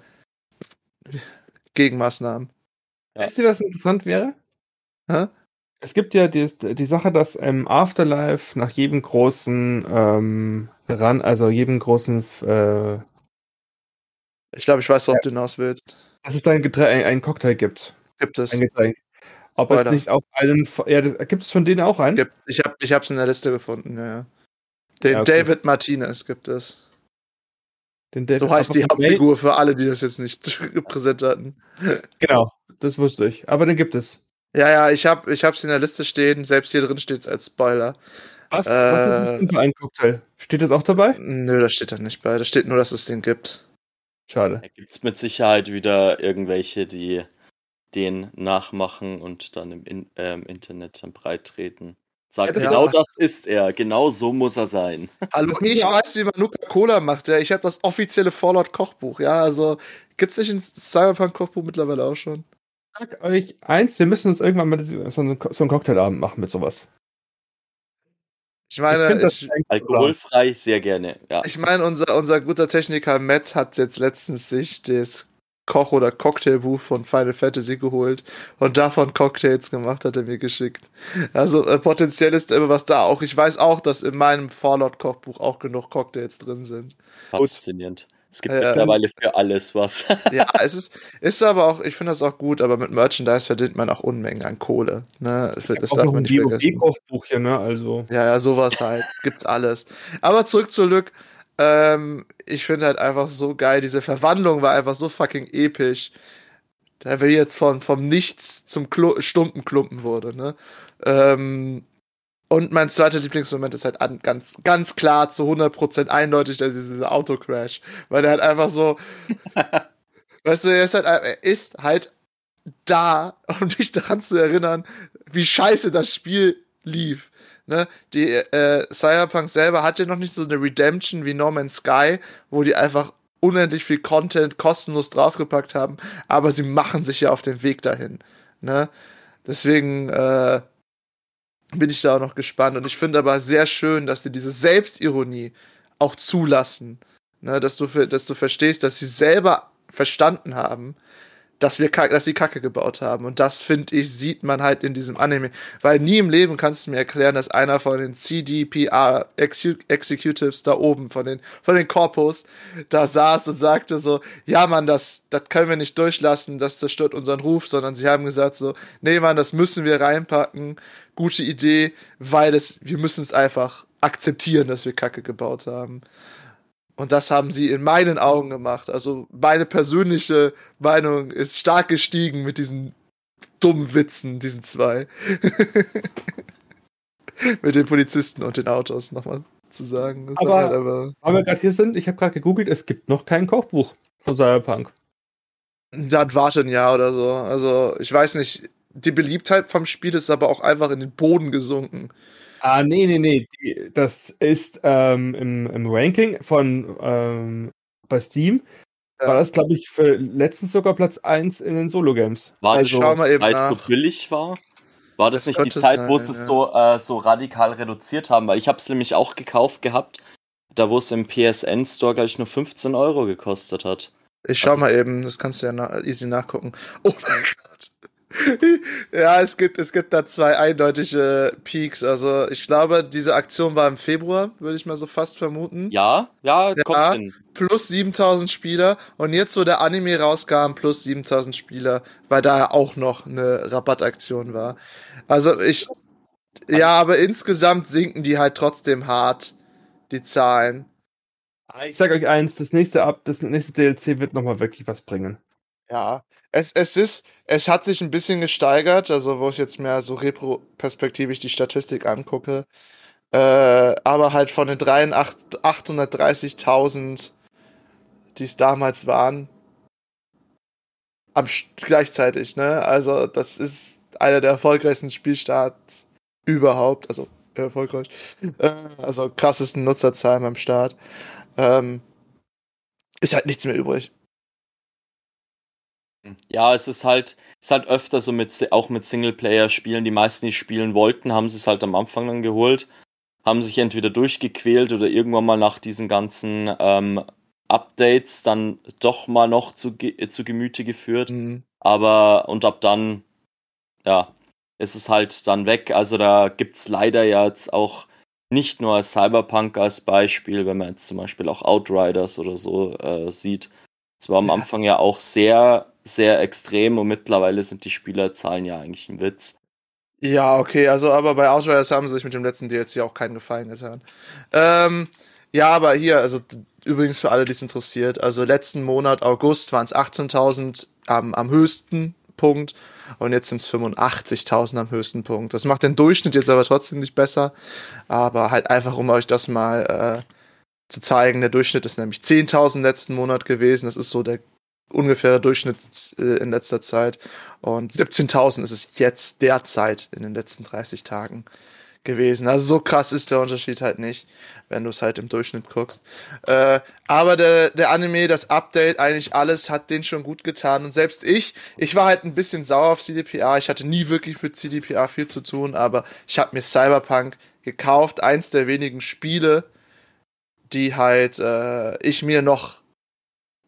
Gegenmaßnahmen. Ja. Wisst ihr, was interessant wäre? Hä? Es gibt ja die, die Sache, dass im Afterlife nach jedem großen ähm, Run, also jedem großen, äh, Ich glaube, ich weiß, worauf du hinaus willst. dass es da ein, Getränk, ein, ein Cocktail gibt. Gibt es. Ein Getränk. Ob es Spoiler. nicht auf allen, ja, das, gibt es von denen auch einen? Gibt, ich habe ich hab's in der Liste gefunden, ja. ja. Den Ja, okay. David Martinez gibt es. So heißt die Hauptfigur für alle, die das jetzt nicht präsent hatten. Genau, das wusste ich. Aber den gibt es. Ja, ja, ich habe ich hab's in der Liste stehen. Selbst hier drin steht's als Spoiler. Was, was ist Äh, das denn für ein Cocktail? Steht das auch dabei? Nö, das steht da nicht bei. Da steht nur, dass es den gibt. Schade. Da gibt es mit Sicherheit wieder irgendwelche, die den nachmachen und dann im In ähm, Internet dann breit treten. Sagt, Ja, genau das ist er, genau so muss er sein. Hallo, ich ja weiß, wie man Nuka-Cola macht. Ja, ich habe das offizielle Fallout-Kochbuch. Ja, also gibt's nicht ein Cyberpunk-Kochbuch mittlerweile auch schon? Ich sag euch eins, wir müssen uns irgendwann mal so einen, so einen Cocktailabend machen mit sowas. Ich meine, ich, eigentlich Alkoholfrei, sehr gerne. Ja. Ich meine, unser, unser guter Techniker Matt hat jetzt letztens sich das Koch- oder Cocktailbuch von Final Fantasy geholt und davon Cocktails gemacht, hat er mir geschickt. Also äh, potenziell ist immer was da. Auch ich weiß auch, dass in meinem Fallout-Kochbuch auch genug Cocktails drin sind. Faszinierend. Es gibt Ja. mittlerweile für alles was. Ja, es ist, ist aber auch, ich finde das auch gut, aber mit Merchandise verdient man auch Unmengen an Kohle. Ne? Das Das darf auch man ein nicht vergessen. Hier, ne? Also. Ja, ja, sowas halt. Gibt's alles. Aber zurück zu Lück. Ähm, ich finde halt einfach so geil. Diese Verwandlung war einfach so fucking episch. Da wir jetzt von, vom Nichts zum Klu Stumpenklumpen wurde, ne? Ähm, und mein zweiter Lieblingsmoment ist halt an, ganz, ganz klar zu 100% eindeutig, dass ist dieser Autocrash. Weil der halt einfach so, weißt du, er ist halt, er ist halt da, um dich daran zu erinnern, wie scheiße das Spiel lief. Ne? Die äh, Cyberpunk selber hat ja noch nicht so eine Redemption wie No Man's Sky, wo die einfach unendlich viel Content kostenlos draufgepackt haben, aber sie machen sich ja auf den Weg dahin. Ne? Deswegen äh, bin ich da auch noch gespannt. Und ich finde aber sehr schön, dass sie diese Selbstironie auch zulassen. Ne? Dass, du, dass du verstehst, dass sie selber verstanden haben, dass wir dass sie Kacke gebaut haben. Und das, finde ich, sieht man halt in diesem Anime. Weil nie im Leben kannst du mir erklären, dass einer von den CDPR Execu Executives da oben, von den, von den Corpus, da saß und sagte so, ja Mann, das, das können wir nicht durchlassen, das zerstört unseren Ruf, sondern sie haben gesagt so, nee Mann, das müssen wir reinpacken, gute Idee, weil es, wir müssen es einfach akzeptieren, dass wir Kacke gebaut haben. Und das haben sie in meinen Augen gemacht. Also meine persönliche Meinung ist stark gestiegen mit diesen dummen Witzen, diesen zwei. mit den Polizisten und den Autos nochmal zu sagen. Das Aber- halt aber Weil wir gerade hier sind, ich habe gerade gegoogelt, es gibt noch kein Kochbuch von Cyberpunk. Dann warte ein Jahr oder so. Also, ich weiß nicht. Die Beliebtheit vom Spiel ist aber auch einfach in den Boden gesunken. Ah, nee, nee, nee. Die, das ist ähm, im, im Ranking von ähm, bei Steam. Ja. War das, glaube ich, für letztens sogar Platz 1 in den Solo-Games. War Also, eben weil es so billig war? War das, Das nicht die könnte Zeit, wo sie es ja. so, äh, so radikal reduziert haben? Weil ich habe es nämlich auch gekauft gehabt, da wo es im PSN Store, glaube ich, nur 15 Euro gekostet hat. Ich schau Was- mal eben, das kannst du ja na easy nachgucken. Oh mein Gott. ja, es gibt, es gibt da zwei eindeutige Peaks. Also, ich glaube, diese Aktion war im Februar, würde ich mal so fast vermuten. Ja, ja, Ja. kommt hin. Plus 7000 Spieler. Und jetzt, wo der Anime rauskam, plus 7000 Spieler, weil da auch noch eine Rabattaktion war. Also, ich. Ja, aber insgesamt sinken die halt trotzdem hart, die Zahlen. Ah, Ich sage euch eins, das nächste, Ab das nächste DLC wird nochmal wirklich was bringen. Ja, es, es ist, es hat sich ein bisschen gesteigert, also wo ich jetzt mehr so repro-perspektivisch die Statistik angucke. Äh, aber halt von den 83 830.000, die es damals waren, am gleichzeitig, ne? Also das ist einer der erfolgreichsten Spielstarts überhaupt, also erfolgreich, äh, also krassesten Nutzerzahlen beim Start. Ähm, ist halt nichts mehr übrig. Ja, es ist halt, ist halt öfter so mit, auch mit Singleplayer-Spielen. Die meisten, die spielen wollten, haben sie es halt am Anfang dann geholt, haben sich entweder durchgequält oder irgendwann mal nach diesen ganzen ähm, Updates dann doch mal noch zu, ge zu Gemüte geführt. Mhm. Aber und ab dann, ja, ist es halt dann weg. Also da gibt's leider ja jetzt auch nicht nur Cyberpunk als Beispiel, wenn man jetzt zum Beispiel auch Outriders oder so äh, sieht. Es war am. Anfang ja auch sehr, sehr extrem und mittlerweile sind die Spielerzahlen ja eigentlich ein Witz. Ja, okay, also aber bei Outriders haben sie sich mit dem letzten DLC auch keinen Gefallen getan. Ähm, ja, aber hier, also übrigens für alle, die es interessiert, also letzten Monat, August, waren es 18.000 am, am höchsten Punkt und jetzt sind es 85.000 am höchsten Punkt. Das macht den Durchschnitt jetzt aber trotzdem nicht besser, aber halt einfach, um euch das mal äh, zu zeigen, der Durchschnitt ist nämlich 10.000 letzten Monat gewesen, das ist so der ungefähre Durchschnitt äh, in letzter Zeit. Und 17.000 ist es jetzt derzeit in den letzten 30 Tagen gewesen. Also so krass ist der Unterschied halt nicht, wenn du es halt im Durchschnitt guckst. Äh, aber der, der Anime, das Update, eigentlich alles hat den schon gut getan. Und selbst ich, ich war halt ein bisschen sauer auf CDPR. Ich hatte nie wirklich mit CDPR viel zu tun, aber ich habe mir Cyberpunk gekauft. Eins der wenigen Spiele, die halt äh, ich mir noch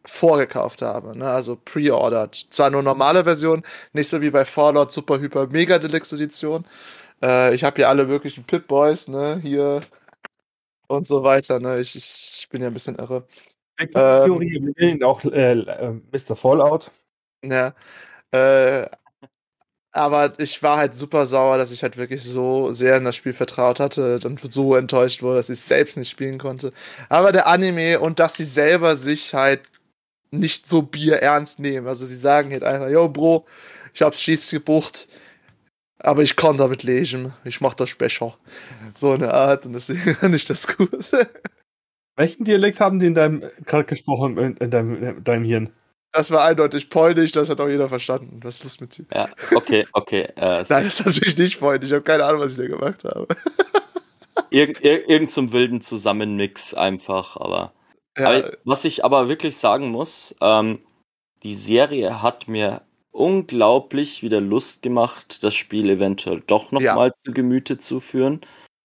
vorgekauft habe, ne? also pre-ordered. Zwar nur normale Version, nicht so wie bei Fallout Super Hyper Mega Deluxe Edition. Äh, ich habe hier alle möglichen Pip-Boys, ne, hier und so weiter, ne, ich, ich bin ja ein bisschen irre. Ähm, Theorie, ihn auch äh, äh, Mr. Fallout. Ja, äh, aber ich war halt super sauer, dass ich halt wirklich so sehr in das Spiel vertraut hatte und so enttäuscht wurde, dass ich es selbst nicht spielen konnte. Aber der Anime und dass sie selber sich halt nicht so Bier ernst nehmen. Also sie sagen halt einfach, yo Bro, ich hab's schieß gebucht, aber ich kann damit lesen. Ich mach das Becher. So eine Art und deswegen fand ich das gut. Welchen Dialekt haben die in deinem gerade gesprochen, in, in, deinem, in deinem Hirn? Das war eindeutig polnisch, das hat auch jeder verstanden. Was ist los mit dir? Ja, okay, okay. Äh, Nein, das ist natürlich nicht polnisch. Ich habe keine Ahnung, was ich da gemacht habe. irg ir irgend zum wilden Zusammenmix einfach, aber. Ja, Aber, was ich aber wirklich sagen muss, ähm, die Serie hat mir unglaublich wieder Lust gemacht, das Spiel eventuell doch Ja. nochmal zu Gemüte zu führen.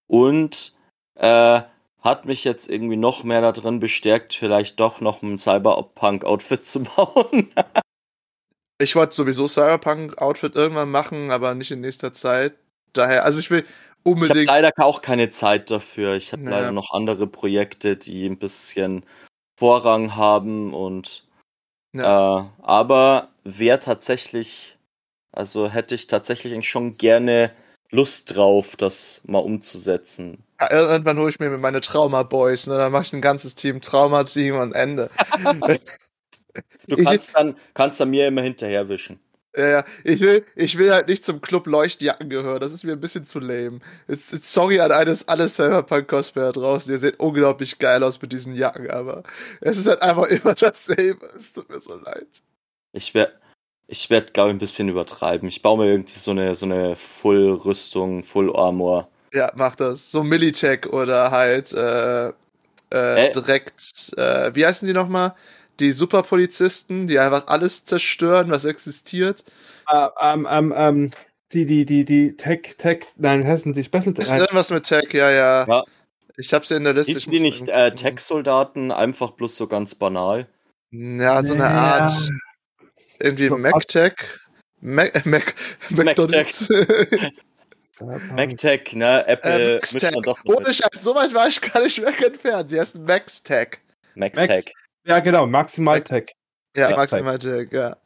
Und äh, hat mich jetzt irgendwie noch mehr darin bestärkt, vielleicht doch noch ein Cyberpunk-Outfit zu bauen. ich wollte sowieso Cyberpunk-Outfit irgendwann machen, aber nicht in nächster Zeit. Daher, also ich will Ich habe unbedingt. leider auch keine Zeit dafür. Ich habe Ja. leider noch andere Projekte, die ein bisschen Vorrang haben und äh, aber wäre tatsächlich, also hätte ich tatsächlich schon gerne Lust drauf, das mal umzusetzen. Ja, irgendwann hole ich mir meine Trauma-Boys, ne? Dann mache ich ein ganzes Team Trauma-Team und Ende. Du kannst dann, kannst dann mir immer hinterherwischen. Ja, ja, ich will, ich will halt nicht zum Club Leuchtjacken gehören. Das ist mir ein bisschen zu lame. Es, es, sorry an alles, alle Cyberpunk-Cosplayer draußen. Ihr seht unglaublich geil aus mit diesen Jacken, aber es ist halt einfach immer dasselbe. Es tut mir so leid. Ich werde, ich werd, glaube ich, ein bisschen übertreiben. Ich baue mir irgendwie so eine, so eine Full-Rüstung, Full-Armor. Ja, mach das. So Militech oder halt äh, äh, direkt, äh, wie heißen die nochmal? Die Superpolizisten, die einfach alles zerstören, was existiert. Äh, ähm, ähm, ähm, die, die, die, die Tech, Tech, nein, heißen die Special Ist Nein, irgendwas mit Tech, ja, ja. Ja. Ich hab's ja in der Liste. Hießen die nicht äh. Tech-Soldaten, einfach bloß so ganz banal? Ja, so eine Ja. Art. Irgendwie So MacTech. Mac, Mac, McDonalds. MacTech, ne? Apple äh, doch noch Ohne. Scheiß, so weit war ich gar nicht weg entfernt. Sie heißen MaxTech. MaxTech. Ja, genau, Maximal Max- Tech. Ja. Maximal Tech, ja.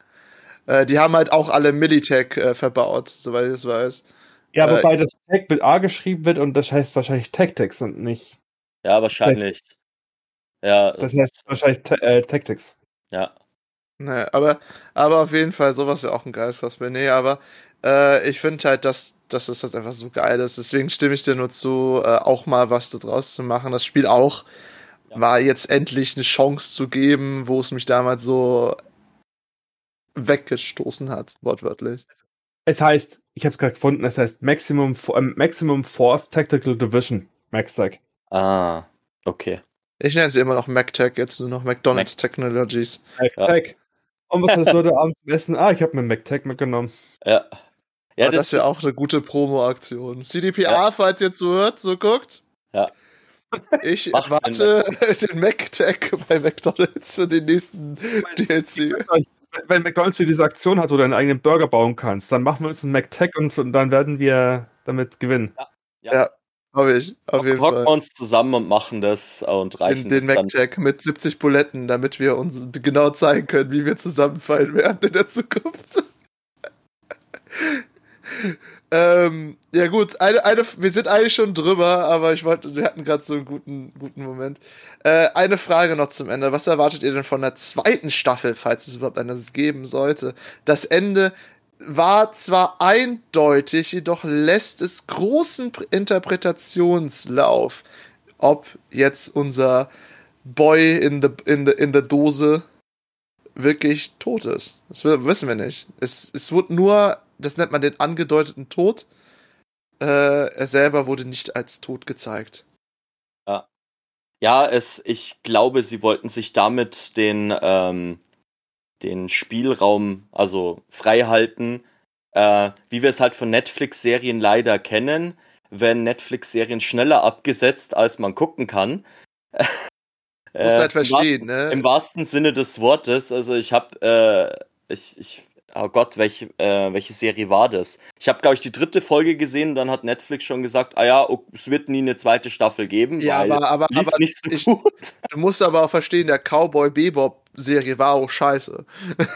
Äh, die haben halt auch alle Militech äh, verbaut, soweit ich es weiß. Ja, Äh, wobei das Tech mit A geschrieben wird und das heißt wahrscheinlich Tactics und nicht. Ja, wahrscheinlich. Ja, Das heißt wahrscheinlich äh, Tactics. ja. Ne, aber, aber auf jeden Fall, sowas wäre auch ein geiles Cosplay. Nee, aber äh, ich finde halt, dass, dass das jetzt einfach so geil ist. Deswegen stimme ich dir nur zu, äh, auch mal was da draus zu machen. Das Spiel auch. War jetzt endlich eine Chance zu geben, wo es mich damals so weggestoßen hat, wortwörtlich. Es heißt, ich habe es gerade gefunden, es heißt Maximum, ähm, Maximum Force Tactical Division. MaxTech. Ah, okay. Ich nenne sie immer noch MacTech, jetzt nur noch McDonald's Technologies. MaxTech. Und was hast du heute Abend Essen? Ah, ich habe mir MacTech mitgenommen. Ja. Ja, Ja, das, wäre ist- auch eine gute Promo-Aktion. CDPA, falls ihr zuhört, so guckt. Ja. Ich Macht warte den MacTech bei McDonalds für den nächsten DLC. Wenn McDonalds für diese Aktion hat, wo du deinen eigenen Burger bauen kannst, dann machen wir uns einen MacTech und, und dann werden wir damit gewinnen. Hoffe ich, auf jeden hocken wir Fall. uns zusammen und machen das und reichen Den, den. MacTech mit 70 Buletten, damit wir uns genau zeigen können, wie wir zusammenfallen werden in der Zukunft. Ähm, ja gut, eine, eine, wir sind eigentlich schon drüber, aber ich wollte, wir hatten gerade so einen guten, guten Moment. Äh, eine Frage noch zum Ende. Was erwartet ihr denn von der zweiten Staffel, falls es überhaupt eine geben sollte? Das Ende war zwar eindeutig, jedoch lässt es großen Pr- Interpretationslauf, ob jetzt unser Boy in the, in the, in the Dose wirklich tot ist. Das wi- wissen wir nicht. Es, es wurde nur, das nennt man den angedeuteten Tod. Äh, er selber wurde nicht als tot gezeigt. Ja, es, ich glaube, sie wollten sich damit den, ähm, den Spielraum, also frei halten, äh, wie wir es halt von Netflix-Serien leider kennen, wenn Netflix-Serien schneller abgesetzt, als man gucken kann. Muss Äh, halt im verstehen, ne? Im wahrsten Sinne des Wortes. Also ich habe, äh, ich, ich, oh Gott, welche, äh, welche Serie war das? Ich habe, glaube ich, die dritte Folge gesehen und dann hat Netflix schon gesagt, ah ja, es wird nie eine zweite Staffel geben, Ja, weil aber, aber, lief aber nicht so ich- gut. du musst aber auch verstehen, der Cowboy Bebop Serie war auch scheiße.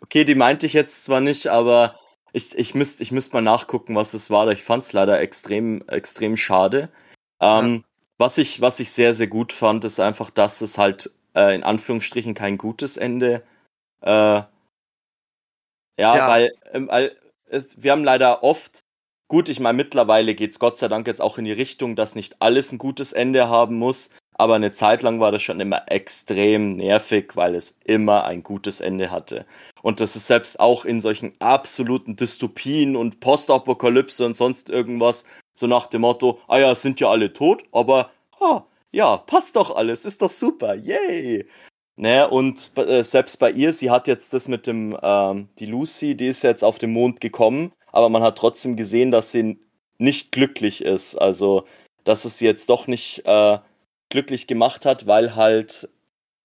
Okay, die meinte ich jetzt zwar nicht, aber ich, ich müsste ich müsst mal nachgucken, was es war. Ich fand es leider extrem, extrem schade. Ähm, was, ich, was ich sehr, sehr gut fand, ist einfach, dass es halt äh, in Anführungsstrichen kein gutes Ende. Äh, ja, Ja. weil, ähm, weil es, wir haben leider oft, gut, ich meine, mittlerweile geht's Gott sei Dank jetzt auch in die Richtung, dass nicht alles ein gutes Ende haben muss. Aber eine Zeit lang war das schon immer extrem nervig, weil es immer ein gutes Ende hatte. Und das ist selbst auch in solchen absoluten Dystopien und Postapokalypse und sonst irgendwas, so nach dem Motto, ah ja, sind ja alle tot, aber ha, ja, passt doch alles, ist doch super, yay. Ne, und äh, selbst bei ihr, sie hat jetzt das mit dem, ähm, die Lucy, die ist jetzt auf den Mond gekommen, aber man hat trotzdem gesehen, dass sie nicht glücklich ist. Also, dass es sie jetzt doch nicht äh, glücklich gemacht hat, weil halt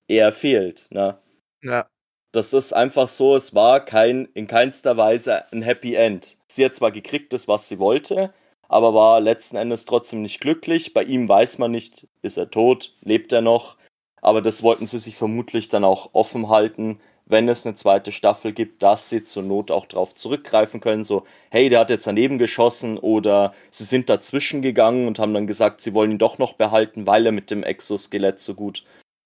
er fehlt. Ne? Ja. Das ist einfach so, es war kein, in keinster Weise ein Happy End. Sie hat zwar gekriegt, das, was sie wollte, aber war letzten Endes trotzdem nicht glücklich. Bei ihm weiß man nicht, ist er tot, lebt er noch. Aber das wollten sie sich vermutlich dann auch offen halten, wenn es eine zweite Staffel gibt, dass sie zur Not auch drauf zurückgreifen können. So, hey, der hat jetzt daneben geschossen oder sie sind dazwischen gegangen und haben dann gesagt, sie wollen ihn doch noch behalten, weil er mit dem Exoskelett so gut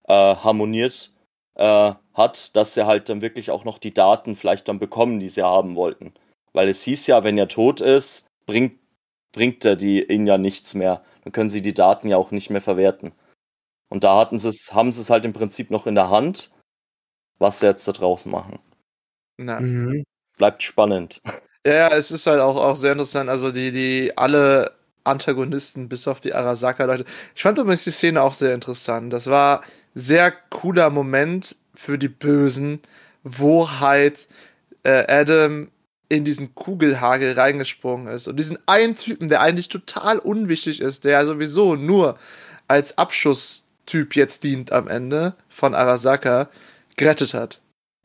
äh, harmoniert äh, hat, dass sie halt dann wirklich auch noch die Daten vielleicht dann bekommen, die sie haben wollten. Weil es hieß ja, wenn er tot ist, bringt, bringt er die ihnen ja nichts mehr. Dann können sie die Daten ja auch nicht mehr verwerten. Und da hatten sie es, haben sie es halt im Prinzip noch in der Hand. was sie jetzt da draußen machen. Na. Mhm. Bleibt spannend. Ja, ja, es ist halt auch, auch sehr interessant. Also die, die alle Antagonisten bis auf die Arasaka-Leute. Ich fand übrigens die Szene auch sehr interessant. Das war sehr cooler Moment für die Bösen, wo halt äh, Adam in diesen Kugelhagel reingesprungen ist und diesen einen Typen, der eigentlich total unwichtig ist, der sowieso nur als Abschusstyp jetzt dient am Ende von Arasaka, gerettet hat.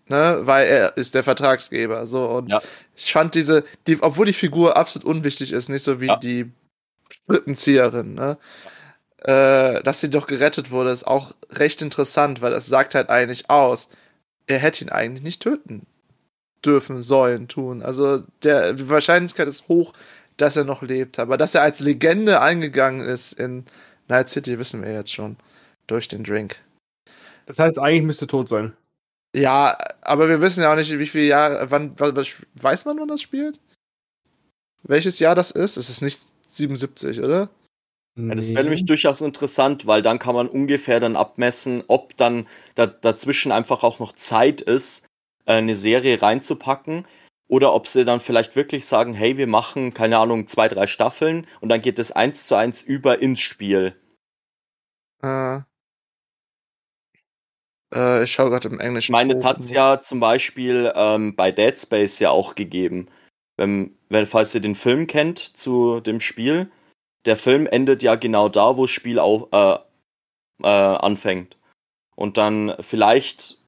Ne, weil er ist der Vertragsgeber. So, und Ja. ich fand diese, die, obwohl die Figur absolut unwichtig ist, nicht so wie Ja. die Strippenzieherin, ne? Äh, dass sie doch gerettet wurde, ist auch recht interessant, weil das sagt halt eigentlich aus, er hätte ihn eigentlich nicht töten dürfen, sollen, tun. Also der, die Wahrscheinlichkeit ist hoch, dass er noch lebt. Aber dass er als Legende eingegangen ist in Night City, wissen wir jetzt schon. Durch den Drink. Das heißt, eigentlich müsste tot sein. Ja, aber wir wissen ja auch nicht, wie viele Jahre, wann, was, was, weiß man, wann das spielt? Welches Jahr das ist? Es ist nicht 77, oder? Ja, das wäre nämlich durchaus interessant, weil dann kann man ungefähr dann abmessen, ob dann da, dazwischen einfach auch noch Zeit ist, äh, eine Serie reinzupacken. Oder ob sie dann vielleicht wirklich sagen, hey, wir machen, keine Ahnung, zwei, drei Staffeln und dann geht es eins zu eins über ins Spiel. Äh, äh, ich schaue gerade im Ich Englischen. meine, es hat es ja zum Beispiel ähm, bei Dead Space ja auch gegeben. Wenn, wenn, falls ihr den Film kennt zu dem Spiel, der Film endet ja genau da, wo das Spiel auf, äh, äh, anfängt. Und dann vielleicht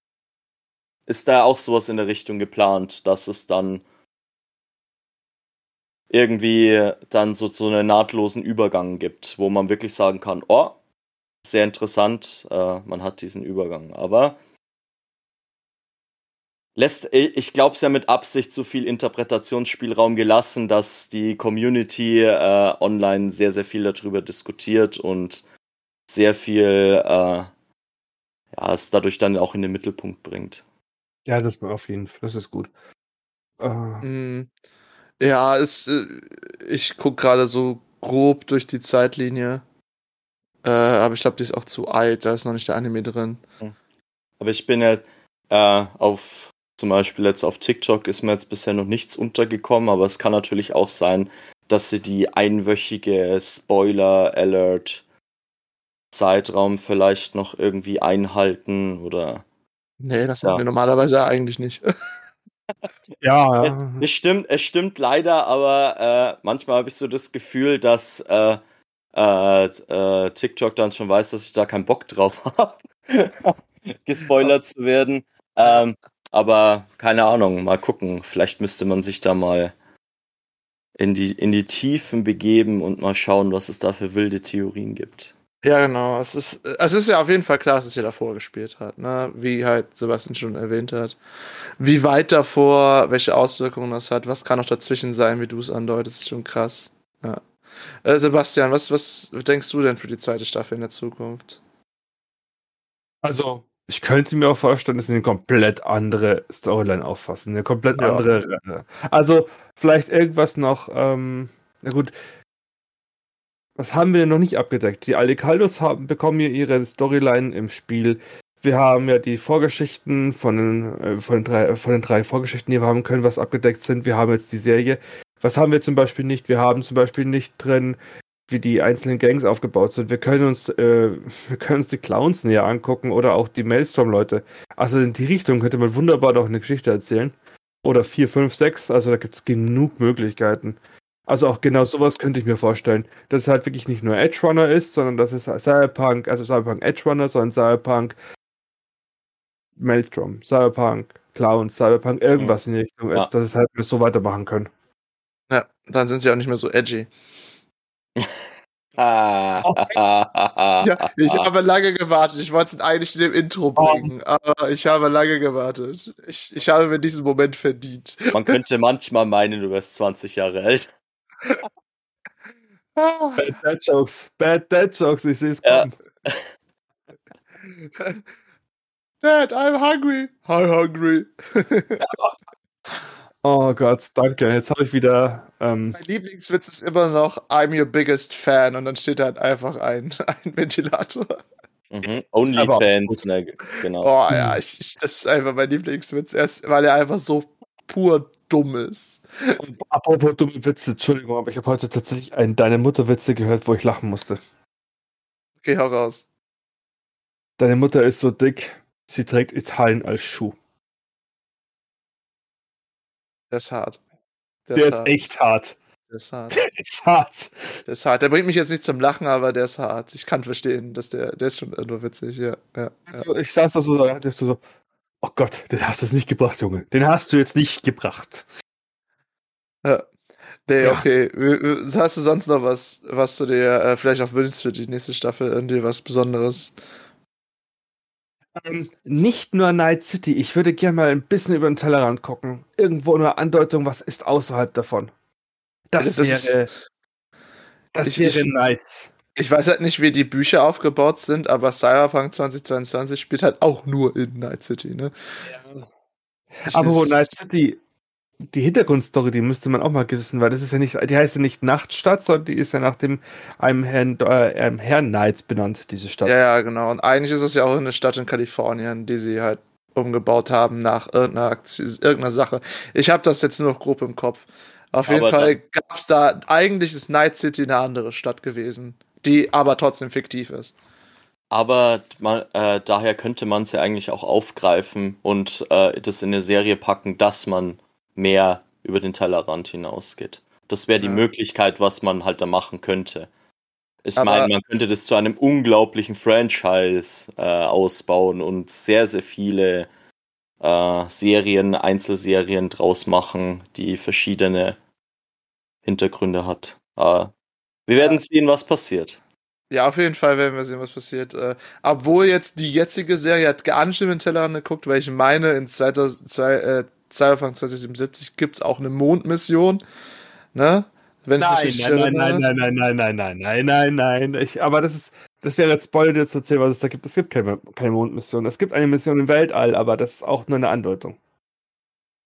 ist da auch sowas in der Richtung geplant, dass es dann irgendwie dann so, so einen nahtlosen Übergang gibt, wo man wirklich sagen kann, oh, sehr interessant, äh, man hat diesen Übergang. Aber lässt, ich glaube es ja mit Absicht so viel Interpretationsspielraum gelassen, dass die Community äh, online sehr, sehr viel darüber diskutiert und sehr viel äh, ja, es dadurch dann auch in den Mittelpunkt bringt. Ja, das war auf jeden Fall. Das ist gut. Äh, Mm, Ja, es, äh, ich gucke gerade so grob durch die Zeitlinie. Äh, aber ich glaube, die ist auch zu alt, da ist noch nicht der Anime drin. Aber ich bin ja äh, auf zum Beispiel jetzt auf TikTok ist mir jetzt bisher noch nichts untergekommen, aber es kann natürlich auch sein, dass sie die einwöchige Spoiler-Alert Zeitraum vielleicht noch irgendwie einhalten oder Nee, das Ja. machen wir normalerweise eigentlich nicht. ja, ja. Es stimmt, es stimmt leider, aber äh, manchmal habe ich so das Gefühl, dass äh, äh, äh, TikTok dann schon weiß, dass ich da keinen Bock drauf habe, gespoilert zu werden. Ähm, aber keine Ahnung, mal gucken. Vielleicht müsste man sich da mal in die, in die Tiefen begeben und mal schauen, was es da für wilde Theorien gibt. Ja, genau. Es ist, es ist ja auf jeden Fall klar, dass es ja davor gespielt hat, ne? Wie halt Sebastian schon erwähnt hat. Wie weit davor, welche Auswirkungen das hat, was kann noch dazwischen sein, wie du es andeutest, ist schon krass. Ja. Äh, Sebastian, was, was denkst du denn für die zweite Staffel in der Zukunft? Also, ich könnte mir auch vorstellen, dass sie eine komplett andere Storyline auffassen. Eine komplett Ja. andere. Also, vielleicht irgendwas noch. Ähm, na gut. Was haben wir denn noch nicht abgedeckt? Die Aldecaldos haben, bekommen hier ihre Storyline im Spiel. Wir haben ja die Vorgeschichten von den, äh, von, den drei, von den drei Vorgeschichten, die wir haben können, was abgedeckt sind. Wir haben jetzt die Serie. Was haben wir zum Beispiel nicht? Wir haben zum Beispiel nicht drin, wie die einzelnen Gangs aufgebaut sind. Wir können uns, äh, wir können uns die Clowns näher angucken oder auch die Maelstrom-Leute. Also in die Richtung könnte man wunderbar doch eine Geschichte erzählen. Oder 4, 5, 6, also da gibt es genug Möglichkeiten. Also auch genau sowas könnte ich mir vorstellen. Dass es halt wirklich nicht nur Edge Runner ist, sondern dass es Cyberpunk, also Cyberpunk Edge Runner, sondern Cyberpunk Maelstrom, Cyberpunk Clowns, Cyberpunk irgendwas in die Richtung Ja. ist, dass es halt so weitermachen können. Dann sind sie auch nicht mehr so edgy. Ah, Ja, ich habe lange gewartet. Ich wollte es eigentlich in dem Intro bringen, aber ich habe lange gewartet. Ich, ich habe mir diesen Moment verdient. Man könnte manchmal meinen, du wärst 20 Jahre alt. Ah. Bad Dad Jokes, Bad Dad Jokes, ich sehe es Ja. Dad, I'm hungry. I'm hungry. Oh Gott, danke. Jetzt habe ich wieder. Ähm, mein Lieblingswitz ist immer noch I'm your biggest fan und dann steht da halt einfach ein, ein Ventilator. Mhm. OnlyFans, ne, genau. Oh ja, ich, ich, das ist einfach mein Lieblingswitz, erst, weil er einfach so pur dumm ist. Und apropos dumme Witze, Entschuldigung, aber ich habe heute tatsächlich einen Deine Mutter Witze gehört, wo ich lachen musste. Okay, hau raus. Deine Mutter ist so dick, sie trägt Italien als Schuh. Der ist hart. Der ist hart. echt hart. Der ist hart. Der ist hart. Der ist hart. Der bringt mich jetzt nicht zum Lachen, aber der ist hart. Ich kann verstehen, dass der, der ist schon nur witzig, ja. ja, ja. Ich saß da so, da ich so, oh Gott, den hast du jetzt nicht gebracht, Junge. Den hast du jetzt nicht gebracht. Nee, Ja. okay. Hast du sonst noch was, was du dir äh, vielleicht auch wünschst für die nächste Staffel? Irgendwie was Besonderes? Ähm, nicht nur Night City, ich würde gerne mal ein bisschen über den Tellerrand gucken. Irgendwo eine Andeutung, was ist außerhalb davon. Das, Das ist- wäre, das Ich- wäre ich- nice. Ich weiß halt nicht, wie die Bücher aufgebaut sind, aber Cyberpunk 2022 spielt halt auch nur in Night City, ne? Aber wo Night City, die Hintergrundstory, die müsste man auch mal wissen, weil das ist ja nicht, die heißt ja nicht Nachtstadt, sondern die ist ja nach dem einem Herrn, äh, einem Herrn Knights benannt, diese Stadt. Ja, ja, genau. Und eigentlich ist es ja auch eine Stadt in Kalifornien, die sie halt umgebaut haben nach irgendeiner, Aktion, irgendeiner Sache. Ich habe das jetzt nur noch grob im Kopf. Auf jeden Aber Fall gab es da, eigentlich ist Night City eine andere Stadt gewesen, die aber trotzdem fiktiv ist. Aber man, äh, daher könnte man es ja eigentlich auch aufgreifen und äh, das in eine Serie packen, dass man mehr über den Tellerrand hinausgeht. Das wäre die Ja. Möglichkeit, was man halt da machen könnte. Ich meine, man könnte das zu einem unglaublichen Franchise äh, ausbauen und sehr, sehr viele äh, Serien, Einzelserien draus machen, die verschiedene Hintergründe hat. Äh, wir werden sehen, was passiert. Ja, auf jeden Fall werden wir sehen, was passiert. Äh, obwohl jetzt die jetzige Serie hat gar nicht in den Tellerrand geguckt, weil ich meine, in 2002, äh, Cyberpunk 2077 gibt es auch eine Mondmission. Ne? Wenn ich mich Nein, nein, nein, erinnere. nein, nein, nein, nein, nein, nein, nein, nein, nein. Ich, aber das ist, das wäre jetzt Spoiler dir zu erzählen, was es da gibt. Es gibt keine, keine Mondmission. Es gibt eine Mission im Weltall, aber das ist auch nur eine Andeutung.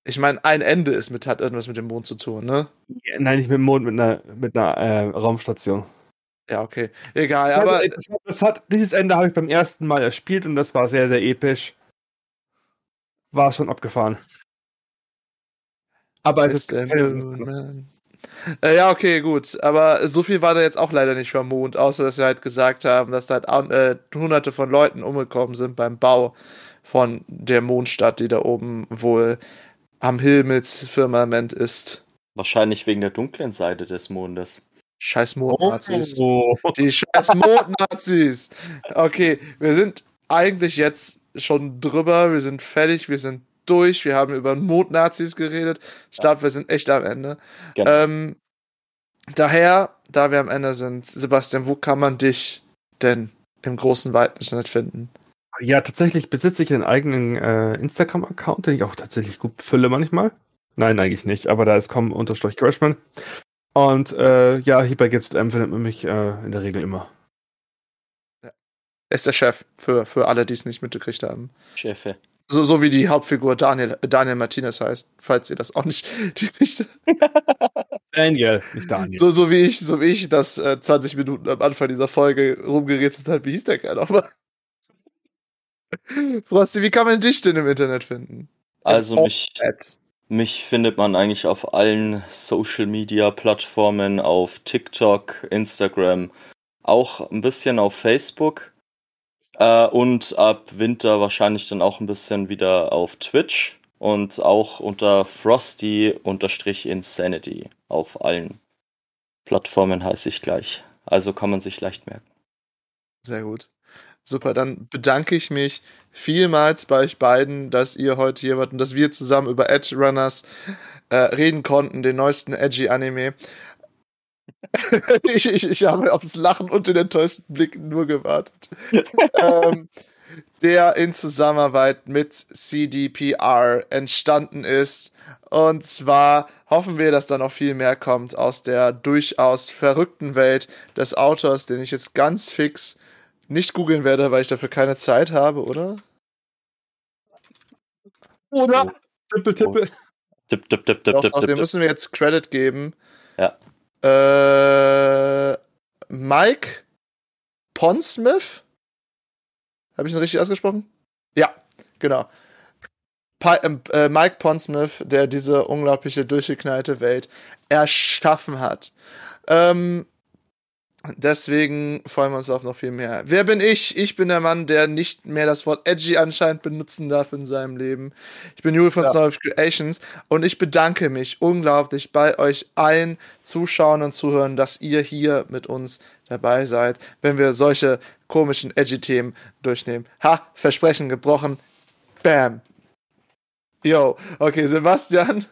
Ich meine, ein Ende ist mit, hat irgendwas mit dem Mond zu tun, ne? Nein, nicht mit dem Mond, mit einer, mit einer äh, Raumstation. Ja, okay. Egal, aber also, das, das hat, dieses Ende habe ich beim ersten Mal erspielt und das war sehr, sehr episch. War schon abgefahren. Aber es ist. Äh, ja, okay, gut. Aber so viel war da jetzt auch leider nicht vom Mond, außer dass sie halt gesagt haben, dass da halt äh, hunderte von Leuten umgekommen sind beim Bau von der Mondstadt, die da oben wohl am Himmelsfirmament ist. Wahrscheinlich wegen der dunklen Seite des Mondes. Scheiß Mondnazis. Oh. Die scheiß Mondnazis. Okay, wir sind eigentlich jetzt schon drüber. Wir sind fertig. Wir sind durch. Wir haben über Mondnazis geredet. Ich glaube, wir sind echt am Ende. Genau. Ähm, daher, da wir am Ende sind, Sebastian, wo kann man dich denn im großen weiten Internet finden? Ja, tatsächlich besitze ich einen eigenen äh, Instagram-Account, den ich auch tatsächlich gut fülle manchmal. Nein, eigentlich nicht, aber da ist com-crashman. Und äh, ja, hier bei GZM findet man mich äh, in der Regel immer. Er ist der Chef für, für alle, die es nicht mitgekriegt haben. Chefe. So, so wie die Hauptfigur Daniel, Daniel Martinez heißt, falls ihr das auch nicht, die nicht Daniel, nicht Daniel. so, so wie ich, so wie ich das äh, 20 Minuten am Anfang dieser Folge rumgerätselt habe, wie hieß der Kerl nochmal? Frosty, wie kann man dich denn im Internet finden? Also Im mich, Internet. mich findet man eigentlich auf allen Social Media Plattformen, auf TikTok, Instagram, auch ein bisschen auf Facebook. Äh, und ab Winter wahrscheinlich dann auch ein bisschen wieder auf Twitch und auch unter Frosty-Insanity auf allen Plattformen heiße ich gleich. Also kann man sich leicht merken. Sehr gut. Super, dann bedanke ich mich vielmals bei euch beiden, dass ihr heute hier wart und dass wir zusammen über Edge Runners äh, reden konnten, den neuesten Edgy Anime. ich, ich, ich habe aufs Lachen und den enttäuschten Blick nur gewartet. ähm, der in Zusammenarbeit mit CDPR entstanden ist. Und zwar hoffen wir, dass da noch viel mehr kommt aus der durchaus verrückten Welt des Autors, den ich jetzt ganz fix nicht googeln werde, weil ich dafür keine Zeit habe, oder? Oder? Tippel, tippel. Tipp, tipp, tipp, tipp, Doch, tipp, tipp, dem tipp. müssen wir jetzt Credit geben. Ja. Äh, Mike Ponsmith? Habe ich ihn richtig ausgesprochen? Ja, genau. Pa äh, Mike Pondsmith, der diese unglaubliche durchgeknallte Welt erschaffen hat. Ähm, deswegen freuen wir uns auf noch viel mehr. Wer bin ich? Ich bin der Mann, der nicht mehr das Wort edgy anscheinend benutzen darf in seinem Leben. Ich bin Juri von ja. Snow Creations und ich bedanke mich unglaublich bei euch allen Zuschauern und Zuhörern, dass ihr hier mit uns dabei seid, wenn wir solche komischen edgy Themen durchnehmen. Ha, Versprechen gebrochen. Bam. Yo, okay, Sebastian.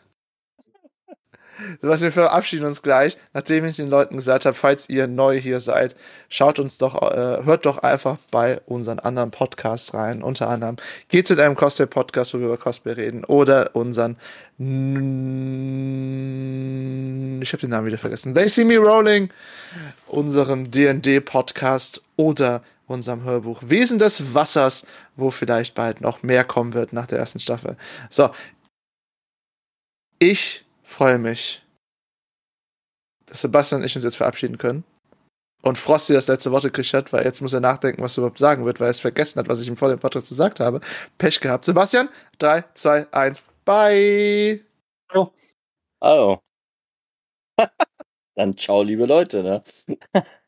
Sebastian, wir verabschieden uns gleich, nachdem ich den Leuten gesagt habe, falls ihr neu hier seid, schaut uns doch, äh, hört doch einfach bei unseren anderen Podcasts rein. Unter anderem geht es in einem Cosplay-Podcast, wo wir über Cosplay reden, oder unseren, ich habe den Namen wieder vergessen, They See Me Rolling, unserem D&D-Podcast oder unserem Hörbuch Wesen des Wassers, wo vielleicht bald noch mehr kommen wird nach der ersten Staffel. So. Ich freue mich, dass Sebastian und ich uns jetzt verabschieden können. Und Frosty das letzte Wort gekriegt hat, weil jetzt muss er nachdenken, was er überhaupt sagen wird, weil er es vergessen hat, was ich ihm vor dem Podcast gesagt habe. Pech gehabt. Sebastian, 3, 2, 1, bye! Hallo. Hallo. Dann ciao, liebe Leute, ne?